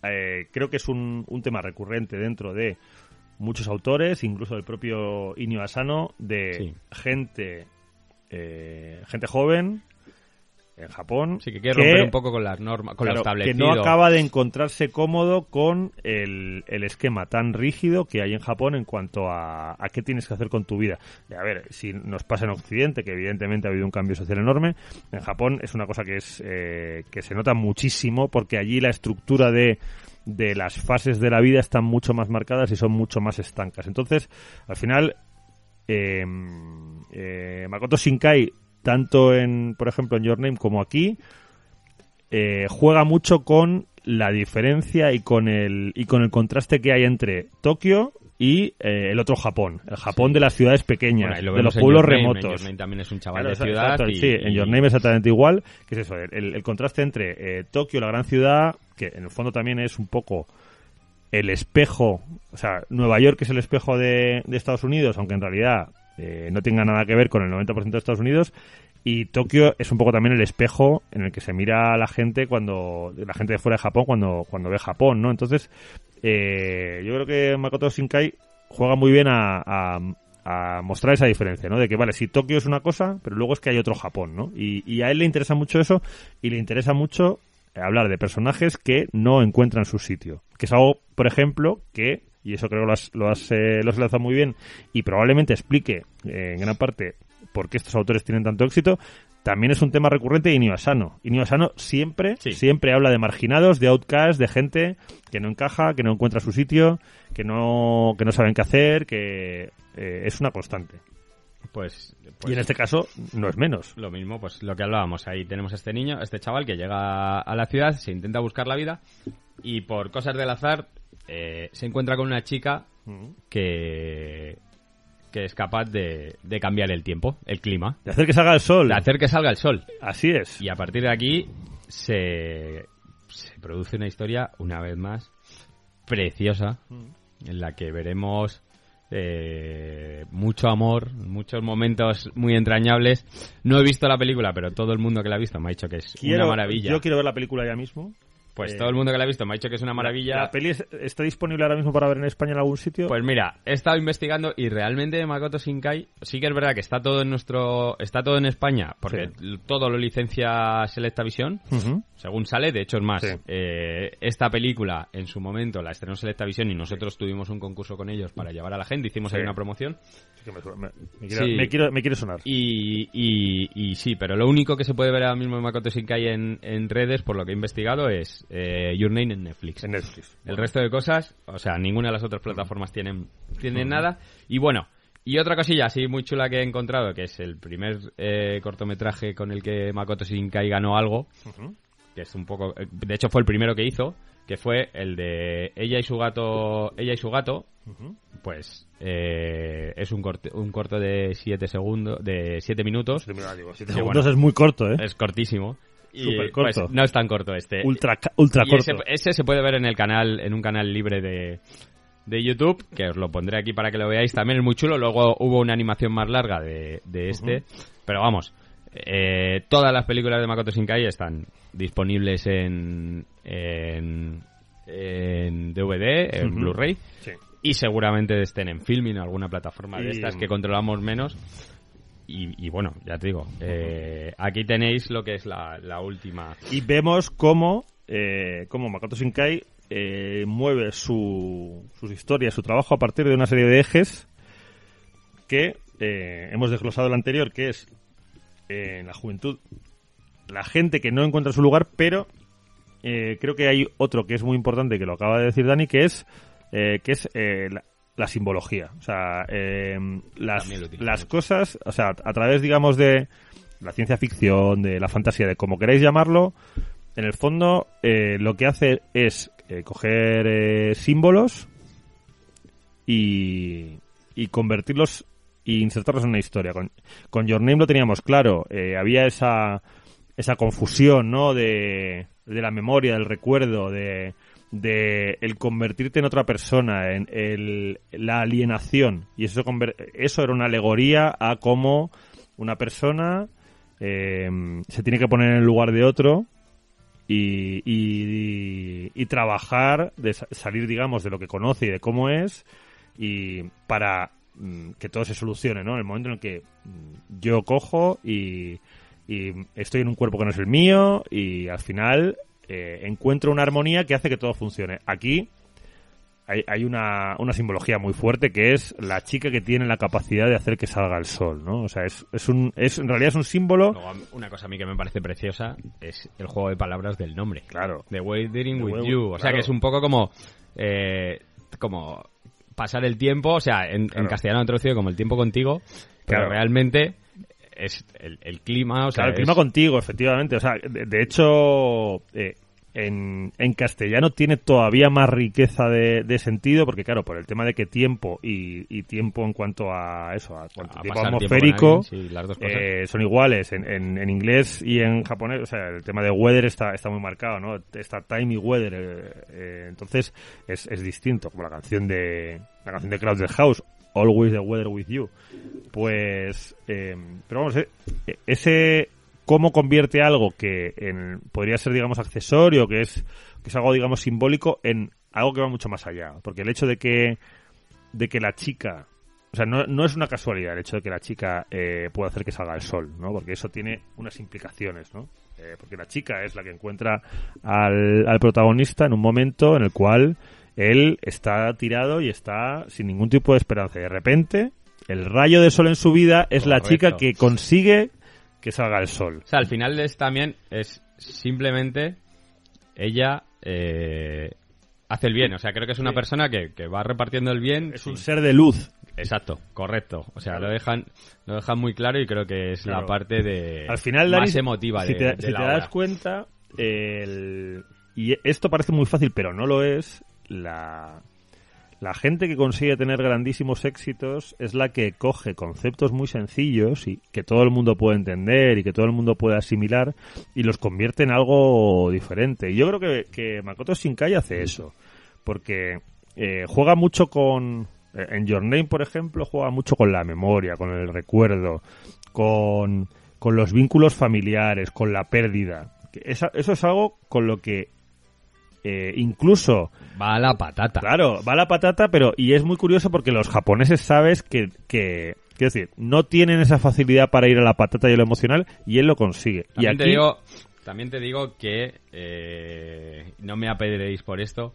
creo que es un, un tema recurrente dentro de muchos autores incluso del propio Inio Asano de Sí. gente eh, gente joven en Japón Sí, que quiere romper un poco con las normas, con lo Claro, que establecido. no acaba de encontrarse cómodo con el, el esquema tan rígido que hay en Japón en cuanto a, a qué tienes que hacer con tu vida. Y a ver, si nos pasa en Occidente, que evidentemente ha habido un cambio social enorme, en Japón es una cosa que es eh, que se nota muchísimo porque allí la estructura de de las fases de la vida están mucho más marcadas y son mucho más estancas. Entonces, al final, eh, eh, Makoto Shinkai, tanto en, por ejemplo, en Your Name como aquí, eh, juega mucho con la diferencia y con el y con el contraste que hay entre Tokio y eh, el otro Japón, el Japón Sí. de las ciudades pequeñas, Bueno, y lo de los pueblos Your Name, en remotos. Your Name también es un chaval Claro, de ciudad. exacto, y- sí, en Your Name exactamente igual, que es eso, el, el contraste entre eh, Tokio, la gran ciudad, que en el fondo también es un poco el espejo, o sea, Nueva York es el espejo de, Estados Unidos, aunque en realidad eh, no tenga nada que ver con el 90% de Estados Unidos, y Tokio es un poco también el espejo en el que se mira a la gente cuando, la gente de fuera de Japón cuando, cuando ve Japón, ¿no? Entonces, eh, yo creo que Makoto Shinkai juega muy bien a, a, a mostrar esa diferencia, ¿no? De que, vale, si Tokio es una cosa, pero luego es que hay otro Japón, ¿no? Y, a él le interesa mucho eso y le interesa mucho hablar de personajes que no encuentran su sitio. Que es algo, por ejemplo, que, y eso creo que lo has, lo has, eh, lo has lanzado muy bien y probablemente explique eh, en gran parte por qué estos autores tienen tanto éxito, también es un tema recurrente de Inio Asano. Inio Asano siempre, Sí. siempre habla de marginados, de outcasts, de gente que no encaja, que no encuentra su sitio, que no, que no saben qué hacer, que eh, es una constante. Pues, y pues en este caso no es menos. lo mismo, pues lo que hablábamos. Ahí tenemos a este niño, a este chaval que llega a la ciudad, se intenta buscar la vida y por cosas del azar eh, se encuentra con una chica que, que es capaz de, de cambiar el tiempo, el clima, De hacer que salga el sol. de hacer que salga el sol. Así es. Y a partir de aquí se, se produce una historia, una vez más, preciosa, en la que veremos eh, mucho amor, muchos momentos muy entrañables. No he visto la película, pero todo el mundo que la ha visto me ha dicho que es Quiero- una maravilla. Yo quiero ver la película ya mismo. Pues Eh, todo el mundo que la ha visto me ha dicho que es una maravilla. ¿La peli es- está disponible ahora mismo para ver en España en algún sitio? Pues mira, he estado investigando y realmente Makoto Shinkai sí que es verdad que está todo en nuestro está todo en España porque todo lo licencia Selectavision Ujú. según sale, de hecho es más, Sí. eh, esta película en su momento la estrenó Selectavision y nosotros tuvimos un concurso con ellos para llevar a la gente, hicimos ahí Sí. una promoción Sí que me, me- Sí. me quiere sonar. y, y, y sí, pero lo único que se puede ver ahora mismo en Makoto Shinkai en, en redes, por lo que he investigado, es eh, Your Name en Netflix. En Netflix. El resto de cosas, o sea, ninguna de las otras plataformas tienen, tienen nada. Y bueno, y otra cosilla así muy chula que he encontrado, que es el primer eh, cortometraje con el que Makoto Shinkai ganó algo, que es un poco... eh, De hecho fue el primero que hizo, que fue el de ella y su gato, ella y su gato, pues eh, es un corte, un corto de 7 segundos, de 7 minutos, digo, siete Sí, segundos bueno. es muy corto, ¿eh? es cortísimo. Súper corto. pues, no es tan corto este. ultra, ultra corto. ese, ese se puede ver en el canal, en un canal libre de, de YouTube, que os lo pondré aquí para que lo veáis. También es muy chulo. Luego hubo una animación más larga de, de este. Pero vamos, eh, todas las películas de Makoto Shinkai están disponibles en, en, en DVD, en. Blu-ray. Sí. Y seguramente estén en Filming o alguna plataforma de estas que controlamos menos. Y, y bueno, ya te digo, eh, aquí tenéis lo que es la, la última. Y vemos cómo, eh, cómo Makoto Shinkai eh, mueve su, sus historias, su trabajo a partir de una serie de ejes que eh, hemos desglosado el anterior, que es eh, en la juventud la gente que no encuentra su lugar, pero eh, creo que hay otro que es muy importante, que lo acaba de decir Dani, que es, eh, que es eh, la, la simbología. O sea, eh, las, las cosas, o sea, a través, digamos, de la ciencia ficción, de la fantasía, de como queráis llamarlo, en el fondo eh, lo que hace es eh, coger eh, símbolos y, y convertirlos e insertarlos en una historia. Con, con Your Name lo teníamos claro, había esa, esa confusión, ¿no? De, de la memoria, del recuerdo, de, de el convertirte en otra persona, en el, la alienación. Y eso, eso era una alegoría a cómo una persona eh, se tiene que poner en el lugar de otro y, y, y trabajar, de sa- salir, digamos, de lo que conoce y de cómo es, y para mm, que todo se solucione, ¿no? En el momento en el que mm, yo cojo y, y estoy en un cuerpo que no es el mío y al final eh, encuentro una armonía que hace que todo funcione. Aquí hay, hay una, una simbología muy fuerte que es la chica que tiene la capacidad de hacer que salga el sol, ¿no? O sea, es, es un, es, en realidad es un símbolo. Luego, una cosa a mí que me parece preciosa es el juego de palabras del nombre. Claro. The Waiting The with Way- You. O sea que es un poco como. eh, como pasar el tiempo, o sea, en, en Claro. castellano traducido como el tiempo contigo, pero Claro. realmente es el, el clima, o sea, Claro, el clima contigo, efectivamente. O sea, de, de hecho, eh, en, en castellano tiene todavía más riqueza de, de sentido, porque claro, por el tema de que tiempo y, y tiempo en cuanto a eso, a, cuanto a tiempo atmosférico, alguien, sí, eh, son iguales en, en, en inglés y en japonés. O sea, el tema de weather está, está muy marcado, ¿no? Está time y weather. eh, entonces, es, es distinto, como la canción de la canción de Crowd the House, Always the Weather with You. Pues, eh, pero vamos, eh, ese cómo convierte algo que en- podría ser, digamos, accesorio, que es, que es algo, digamos, simbólico, en algo que va mucho más allá. Porque el hecho de que, de que la chica, o sea, no, no es una casualidad el hecho de que la chica eh, pueda hacer que salga el sol, ¿no? Porque eso tiene unas implicaciones, ¿no? Eh, porque la chica es la que encuentra al, al protagonista en un momento en el cual él está tirado y está sin ningún tipo de esperanza. Y de repente, el rayo de sol en su vida es la chica que consigue que salga el sol. O sea, al final es también es simplemente ella eh, hace el bien. O sea, creo que es una Sí. persona que, que va repartiendo el bien. Es un ser de luz. Exacto, correcto. O sea, lo dejan lo dejan muy claro y creo que es Claro. la parte de Al final, más Dani, emotiva si de, te, de si la te obra. das cuenta, el- y esto parece muy fácil, pero no lo es, la, la gente que consigue tener grandísimos éxitos es la que coge conceptos muy sencillos y que todo el mundo puede entender y que todo el mundo puede asimilar y los convierte en algo diferente. Y yo creo que, que Makoto Shinkai hace eso, porque eh, juega mucho con... eh, En Your Name, por ejemplo, juega mucho con la memoria, con el recuerdo, con, con los vínculos familiares, con la pérdida. Eso es algo con lo que eh, incluso Va a la patata. Claro, va la patata, pero y es muy curioso porque los japoneses sabes que, que quiero decir, no tienen esa facilidad para ir a la patata y a lo emocional y él lo consigue. También, y te digo, también te digo que eh, no me apedreéis por esto,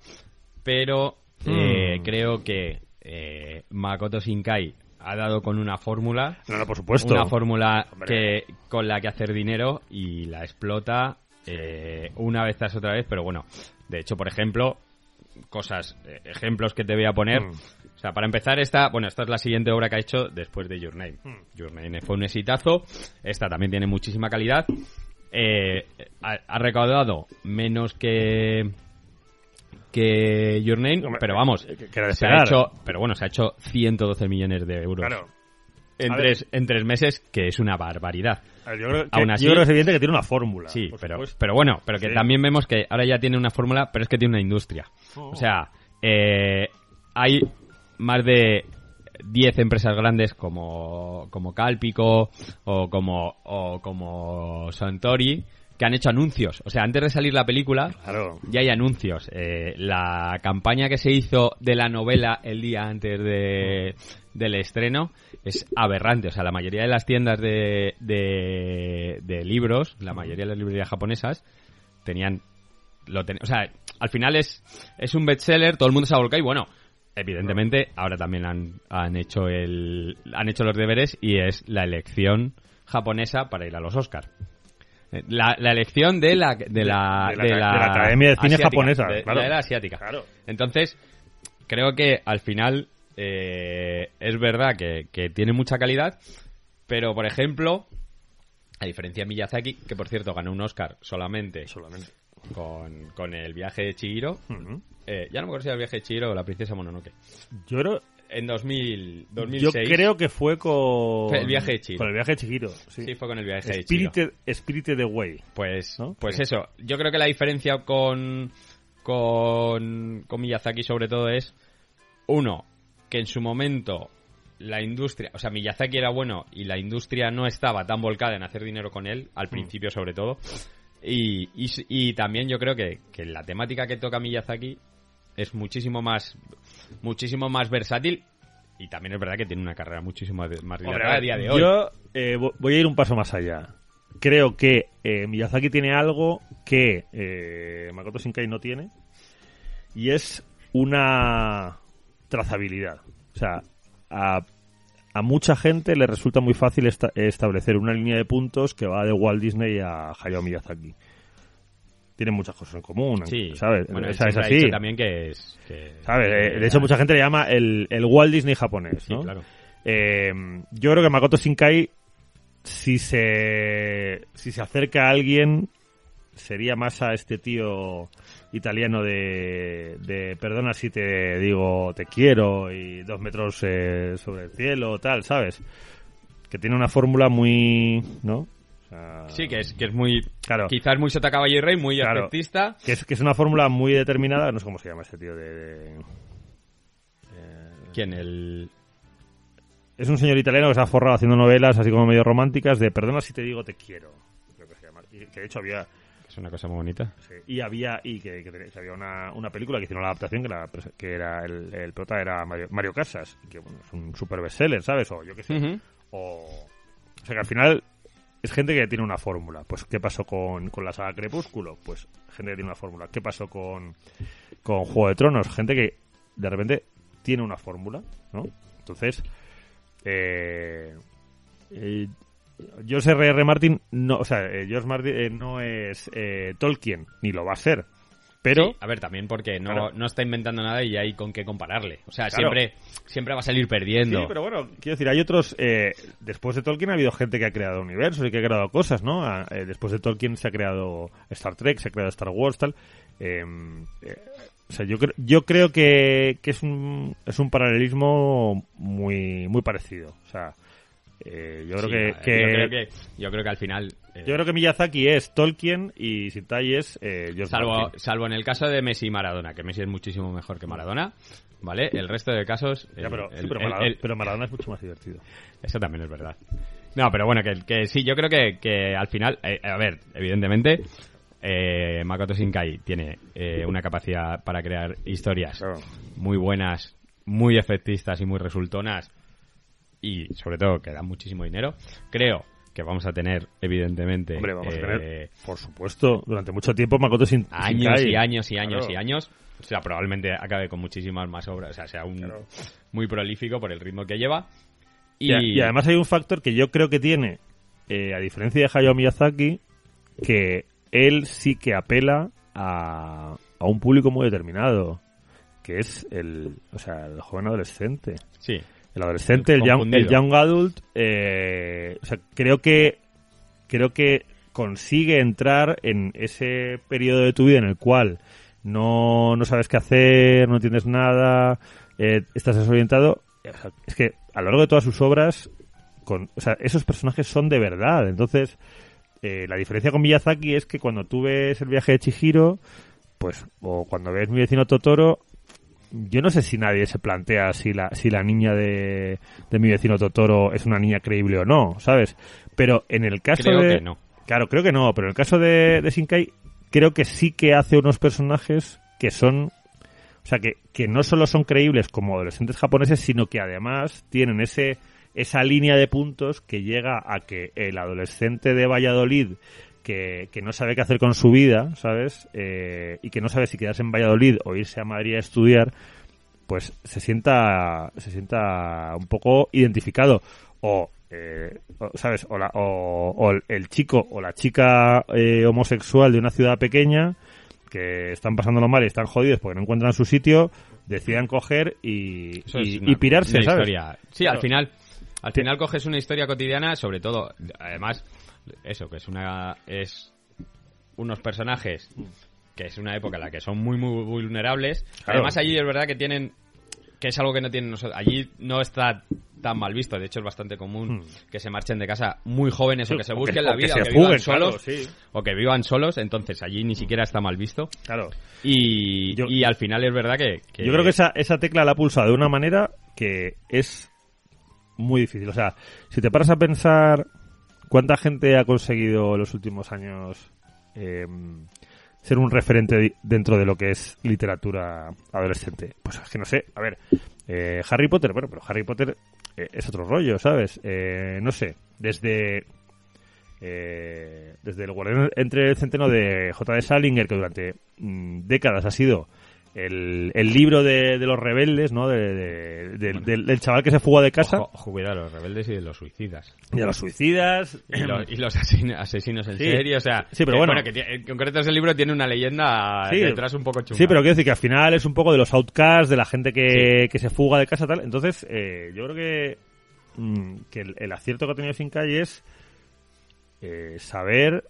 pero eh, Hmm. creo que eh, Makoto Shinkai ha dado con una fórmula, no, no, por supuesto. una fórmula que con la que hacer dinero y la explota eh, una vez tras otra vez, pero bueno, de hecho, por ejemplo, cosas, eh, ejemplos que te voy a poner. Mm. O sea, para empezar, esta, bueno, esta es la siguiente obra que ha hecho después de Your Name. Mm. Your Name fue un exitazo. Esta también tiene muchísima calidad. Eh, ha, ha recaudado menos que que Your Name, pero vamos, que- que era de se ha hecho, pero bueno, se ha hecho 112 millones de euros Claro. En, tres, en tres meses, que es una barbaridad. Ver, Yo creo, que, Aún así- yo creo que es evidente que tiene una fórmula. Sí, pero, supuesto. pero bueno, pero que Sí. también vemos que ahora ya tiene una fórmula, pero es que tiene una industria. Oh. O sea, eh, hay más de 10 empresas grandes como, como Cálpico o como, o como Santori que han hecho anuncios. O sea, antes de salir la película, Claro. ya hay anuncios. Eh, la campaña que se hizo de la novela el día antes de, del estreno es aberrante. O sea, la mayoría de las tiendas de, de, de libros, la mayoría de las librerías japonesas, tenían... Lo ten- o sea, al final es, es un bestseller, todo el mundo se ha volcado y bueno, evidentemente ahora también han, han hecho el han hecho los deberes y es la elección japonesa para ir a los Oscar. La, la elección de la de la, de la- de la Academia de Cine asiática, japonesa, de- claro. de la asiática. Claro. Entonces, creo que al final eh, es verdad que, que tiene mucha calidad, pero por ejemplo, a diferencia de Miyazaki, que por cierto ganó un Oscar solamente Solamente. con, con el viaje de Chihiro, eh, ya no me acuerdo si era el viaje de Chihiro o la princesa Mononoke, Yo creo, en 2000, yo 2006. creo que fue con... El viaje de Chihiro. Con el viaje de Chihiro. Sí. Sí, fue con el viaje de Chihiro. Spirited, Spirited Away. Pues, ¿No? pues Sí. eso. Yo creo que la diferencia con, con, con Miyazaki sobre todo es, uno, que en su momento la industria, o sea, Miyazaki era bueno y la industria no estaba tan volcada en hacer dinero con él, al principio sobre todo. Y, y, también yo creo que, que la temática que toca Miyazaki es muchísimo más, muchísimo más versátil y también es verdad que tiene una carrera muchísimo más dilatada a día de hoy. Yo eh, vo- voy a ir un paso más allá. Creo que eh, Miyazaki tiene algo que eh, Makoto Shinkai no tiene y es una trazabilidad. O sea, a, a mucha gente le resulta muy fácil esta- establecer una línea de puntos que va de Walt Disney a Hayao Miyazaki. Tienen muchas cosas en común, Sí, ¿sabes? Bueno, O sea, es así. también que es... Que, ¿Sabes? Eh, De hecho, mucha gente le llama el, el Walt Disney japonés, Sí, ¿no? claro. Eh, yo creo que Makoto Shinkai, si se, si se acerca a alguien, sería más a este tío italiano de, de perdona si te digo te quiero y dos metros eh, sobre el cielo, tal, ¿sabes? Que tiene una fórmula muy, ¿no? Sí, que es, que es muy... Claro. Quizás muy Sota Caballo y Rey, muy Claro. efectista. que es, que es una fórmula muy determinada, no sé cómo se llama ese tío de- de ¿Quién? El... Es un señor italiano que se ha forrado haciendo novelas así como medio románticas de Perdona si te digo te quiero. Creo que se llama. Y que de hecho había. Es una cosa muy bonita. sí, y había. Y que, que tenía- que había una, una película que hicieron la adaptación que, la, que era el, el prota era Mario, Mario Casas. Que bueno, es un super bestseller, ¿sabes? O yo qué sé. O. O sea que al final. Es gente que tiene una fórmula. Pues, ¿qué pasó con, con la saga Crepúsculo? Pues, gente que tiene una fórmula. ¿Qué pasó con, con Juego de Tronos? Gente que, de repente, tiene una fórmula, ¿no? Entonces, eh, eh, George R. R. Martin no, o sea, eh, George Martin eh, no es eh, Tolkien, ni lo va a ser. Pero, Sí, a ver, también porque no, Claro. no está inventando nada y hay con qué compararle. O sea, Claro. siempre, siempre va a salir perdiendo. Sí, pero bueno, quiero decir, hay otros. eh, después de Tolkien ha habido gente que ha creado universos y que ha creado cosas, ¿no? Ah, eh, después de Tolkien se ha creado Star Trek, se ha creado Star Wars, tal. Eh, eh, o sea, yo, creo yo creo que, que es, un, es un paralelismo muy, muy parecido. O sea, eh, yo, creo que, que- Yo creo que, yo creo que al final... eh, yo creo que Miyazaki es Tolkien y Sintai es eh, salvo, Martin. salvo en el caso de Messi y Maradona, que Messi es muchísimo mejor que Maradona, ¿vale? El resto de casos... Ya, el- pero, sí, pero el- Maradona, el- pero Maradona es mucho más divertido. Eso también es verdad. No, pero bueno, que, que sí, yo creo que, que al final, eh, a ver, evidentemente, eh, Makoto Shinkai tiene eh, una capacidad para crear historias Claro. muy buenas, muy efectistas y muy resultonas y sobre todo que dan muchísimo dinero. Creo que vamos a tener, evidentemente, Hombre, vamos a eh, tener, por supuesto, durante mucho tiempo Makoto Shin- años Shinkai. y años y años Claro. y años. O sea, probablemente acabe con muchísimas más obras, o sea, sea un Claro. muy prolífico por el ritmo que lleva. Y además hay un factor que yo creo que tiene, eh, a diferencia de Hayao Miyazaki, que él sí que apela a, a un público muy determinado, que es el, o sea, el joven adolescente. sí, El adolescente, el young, el young adult, eh, o sea, creo que creo que consigue entrar en ese periodo de tu vida en el cual no, no sabes qué hacer, no entiendes nada, eh, estás desorientado. O sea, es que a lo largo de todas sus obras, con, o sea, esos personajes son de verdad. Entonces, eh, la diferencia con Miyazaki es que cuando tú ves el viaje de Chihiro, pues, o cuando ves mi vecino Totoro, yo no sé si nadie se plantea si la, si la niña de, de mi vecino Totoro es una niña creíble o no, ¿sabes? Pero en el caso Creo de... que no. Claro, creo que no, pero en el caso de, de Shinkai, creo que sí que hace unos personajes que son. O sea, que, que no solo son creíbles como adolescentes japoneses, sino que además tienen ese esa línea de puntos que llega a que el adolescente de Valladolid que, que no sabe qué hacer con su vida, ¿sabes? Eh, y que no sabe si quedarse en Valladolid o irse a Madrid a estudiar, pues se sienta, se sienta un poco identificado. O, eh, o, ¿sabes? O, la- o- o el chico o la chica eh, homosexual de una ciudad pequeña que están pasándolo mal y están jodidos porque no encuentran su sitio, decidan coger y, Eso y, es una- y pirarse, ¿sabes? Sí, al final, al final coges una historia cotidiana, sobre todo, además, eso, que es una, es unos personajes que es una época en la que son muy, muy vulnerables. Claro. Además, allí es verdad que tienen, que es algo que no tienen nosotros. Allí no está tan mal visto, de hecho es bastante común Hmm. que se marchen de casa muy jóvenes Sí, o que se o que- busquen o la que vida se o que vivan fuguen, solos claro, sí. o que vivan solos, entonces allí ni siquiera está mal visto. Claro. Y, Yo- y al final es verdad que, que- Yo creo que esa, esa tecla la ha pulsado de una manera que es muy difícil. O sea, si te paras a pensar cuánta gente ha conseguido en los últimos años eh, ser un referente dentro de lo que es literatura adolescente, pues es que no sé. A ver, eh, Harry Potter, bueno, pero Harry Potter eh, es otro rollo, ¿sabes? Eh, no sé, desde eh, desde el guardián entre el centeno de J.D. Salinger, que durante mm, décadas ha sido el, el libro de, de los rebeldes, ¿no? De- de- del- del, del chaval que se fuga de casa, Ojo, cuidado, los rebeldes y de los suicidas. y de los suicidas. Y, lo- y los asesinos en Sí. serie, o sea... Sí, pero que, bueno. que tie- en concreto ese libro tiene una leyenda Sí. detrás un poco chunga. Sí, pero quiero decir que al final es un poco de los outcasts, de la gente que, que se fuga de casa tal. Entonces, eh, yo creo que, mm, que el, el acierto que ha tenido Finkai es eh, saber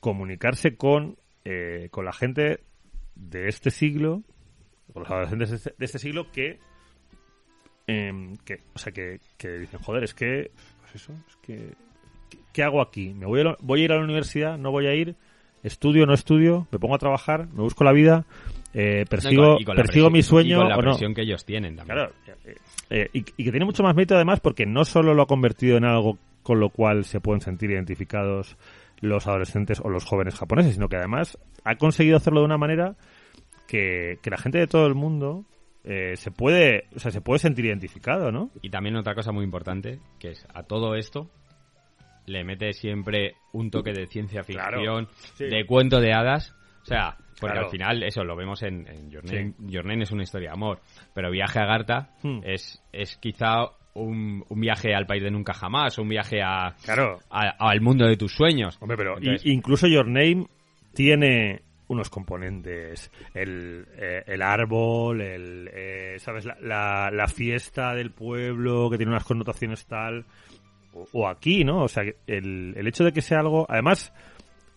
comunicarse con, eh, con la gente de este siglo, con los adolescentes de este, de este siglo que, em, que, o sea, que, que dicen, joder, es que, pues eso, es que, ¿qué hago aquí? ¿Me voy a, voy a ir a la universidad? ¿No voy a ir? ¿Estudio? ¿No estudio? ¿Me pongo a trabajar? ¿Me busco la vida? Eh, No, y ¿Persigo, con- y con la persigo presión- mi sueño y con la o no? presión que ellos tienen también. Claro, eh, eh, y, y que tiene mucho más mérito además porque no solo lo ha convertido en algo con lo cual se pueden sentir identificados los adolescentes o los jóvenes japoneses, sino que además ha conseguido hacerlo de una manera que, que la gente de todo el mundo eh, se puede, o sea, se puede sentir identificado, ¿no? Y también otra cosa muy importante, que es a todo esto le mete siempre un toque de ciencia ficción, Claro, sí. de cuento de hadas. O sea, porque Claro. al final eso lo vemos en, en Your, Sí. Name. Your Name es una historia de amor, pero Viaje a Garta Hmm. es, es quizá un, un viaje al país de nunca jamás, un viaje a, Claro. al mundo de tus sueños. Hombre, pero Entonces- incluso Your Name tiene unos componentes, el, eh, el árbol, el, eh, ¿sabes? La, la, la fiesta del pueblo que tiene unas connotaciones tal, o, o aquí, ¿no? O sea, que el, el hecho de que sea algo, además,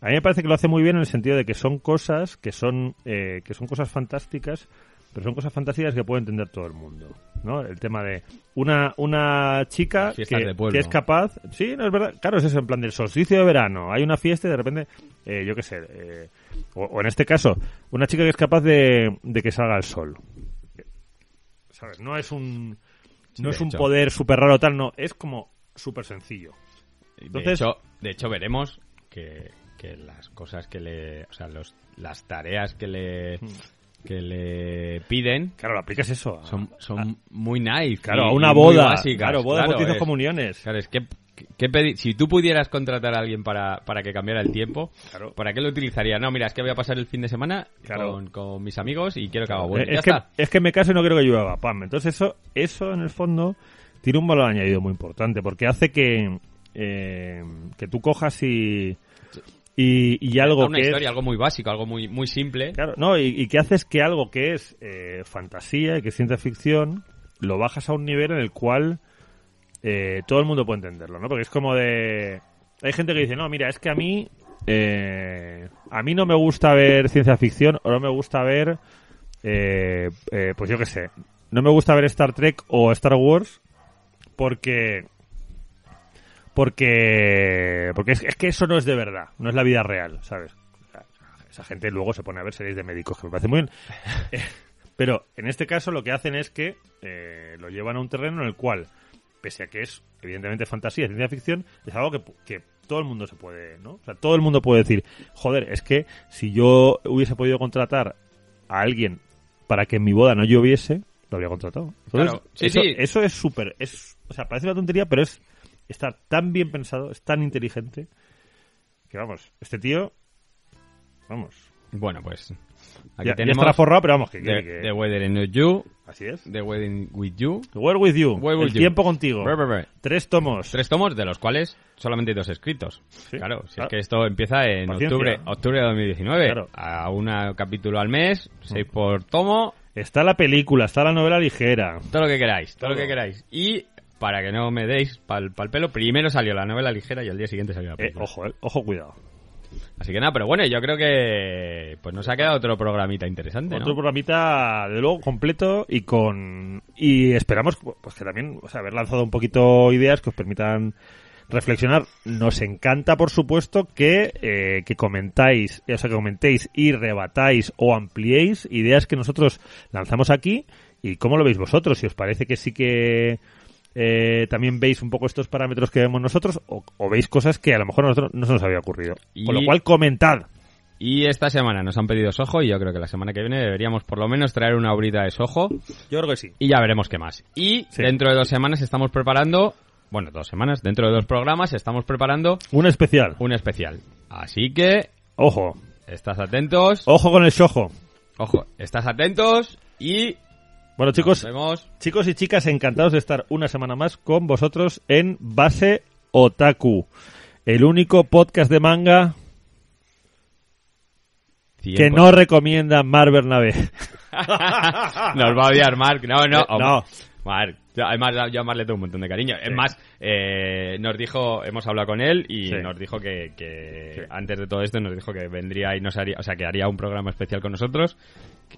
a mí me parece que lo hace muy bien en el sentido de que son cosas que son, eh, que son cosas fantásticas, pero son cosas fantásticas que puede entender todo el mundo, ¿no? El tema de una, una chica que, que es capaz, sí, no es verdad, claro, es eso, en plan del solsticio de verano, hay una fiesta y de repente, eh, yo qué sé, eh, o, o en este caso, una chica que es capaz de, de que salga el sol. ¿Sabes? No es un, no de es un hecho. poder súper raro tal, no, es como súper sencillo. Entonces- de, hecho, de hecho, veremos que, que las cosas que le. O sea, los, las tareas que le. Que le piden Claro, lo aplicas eso. a- son, son muy nice. claro, a una boda. básicas. Claro, bautizos, es- comuniones. Claro, es que, si tú pudieras contratar a alguien para, para que cambiara el tiempo, Claro. ¿para qué lo utilizaría? No, mira, es que voy a pasar el fin de semana Claro. con, con mis amigos y quiero que haga bueno. Eh, ya es, que, está. es que me caso y no quiero que llueva, pam. Entonces eso, eso en el fondo tiene un valor añadido muy importante porque hace que, eh, que tú cojas y, y, y algo una que es- historia, algo muy básico, algo muy, muy simple. Claro, no, y, y que haces que algo que es eh, fantasía y que es ciencia ficción lo bajas a un nivel en el cual eh, todo el mundo puede entenderlo, ¿no? Porque es como de... Hay gente que dice, no, mira, es que a mí eh, a mí no me gusta ver ciencia ficción o no me gusta ver, eh, eh, pues yo qué sé, no me gusta ver Star Trek o Star Wars porque porque porque es, es que eso no es de verdad, no es la vida real, ¿sabes? Esa gente luego se pone a ver series de médicos, que me parece muy bien. <laughs> Pero en este caso lo que hacen es que eh, lo llevan a un terreno en el cual, pese a que es evidentemente fantasía, ciencia ficción, es algo que, que todo el mundo se puede, ¿no? O sea, todo el mundo puede decir, joder, es que si yo hubiese podido contratar a alguien para que en mi boda no lloviese, lo habría contratado. Entonces, Claro, sí, eso, sí. eso es súper, es, o sea, parece una tontería, pero es, está tan bien pensado, es tan inteligente, que vamos, este tío, vamos, Bueno, pues aquí ya, ya tenemos estará forrado, pero vamos, que, The, que- The Weather With You, así es. The Wedding With You. Where with you, with el you. tiempo contigo. Tres tomos. Tres tomos, de los cuales solamente hay dos escritos. claro, si es que esto empieza en Paciencia. octubre, octubre de 2019. Claro. A un capítulo al mes, seis por tomo, Está la película, está la novela ligera. todo lo que queráis, todo, lo Todo. que queráis. Y para que no me deis pal, pal pelo, primero salió la novela ligera y al día siguiente salió la Eh, película. ojo, eh, ojo, cuidado. Así que nada, pero bueno, yo creo que pues nos ha quedado otro programita interesante, ¿no? Otro programita, de luego, completo y con... Y esperamos pues que también, o sea, haber lanzado un poquito ideas que os permitan reflexionar. Nos encanta, por supuesto, que, eh, que comentáis, o sea, que comentéis y rebatáis o ampliéis ideas que nosotros lanzamos aquí y cómo lo veis vosotros. Si os parece que sí que eh, también veis un poco estos parámetros que vemos nosotros o, o veis cosas que a lo mejor a nosotros no se nos había ocurrido. Con lo cual, comentad. Y esta semana nos han pedido sojo y yo creo que la semana que viene deberíamos por lo menos traer una obrita de sojo Yo creo que sí. y ya veremos qué más. Y Sí. dentro de dos semanas estamos preparando, bueno, dos semanas, dentro de dos programas estamos preparando Un especial. un especial. Así que Ojo. estás atentos, Ojo con el shojo. ojo, estás atentos y Bueno, chicos, nos vemos. chicos y chicas, encantados de estar una semana más con vosotros en Base Otaku, el único podcast de manga que no recomienda Mar Bernabé. <laughs> Nos va a odiar Mark. No, no. Eh, no. Mark. Yo, Además, yo a Mark le tengo un montón de cariño. Es más, eh, nos dijo, hemos hablado con él y Sí. nos dijo que, que Sí. antes de todo esto nos dijo que vendría y nos haría, o sea, que haría un programa especial con nosotros.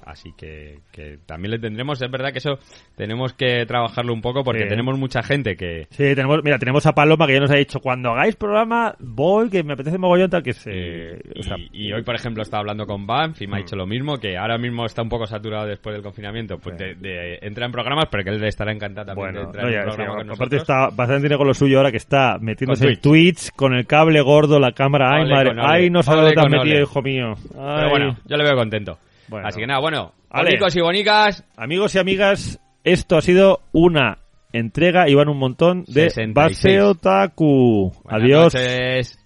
Así que, que también le tendremos. Es verdad que eso tenemos que trabajarlo un poco porque Sí. tenemos mucha gente que, Sí, tenemos, mira, tenemos a Paloma que ya nos ha dicho, cuando hagáis programa, voy, que me apetece mogollón tal, que se... y, o sea, y hoy, por ejemplo, estaba hablando con Banff y me ha Mm. dicho lo mismo, que ahora mismo está un poco saturado después del confinamiento, pues Sí. de, de- entra en programas, pero que él estará encantado también de Bueno, entrar no, en un sí, con aparte está bastante tiene con lo suyo ahora que está metiéndose en Twitch con el cable gordo, la cámara. Ay, madre, ole, ay, no sabes ole dónde metido, hijo mío. Pero bueno, yo le veo contento. Bueno. Así que nada, bueno, Ale. bonicos y bonicas, Amigos y amigas, esto ha sido una entrega y van un montón de 66. Base Otaku. buenas Adiós. noches.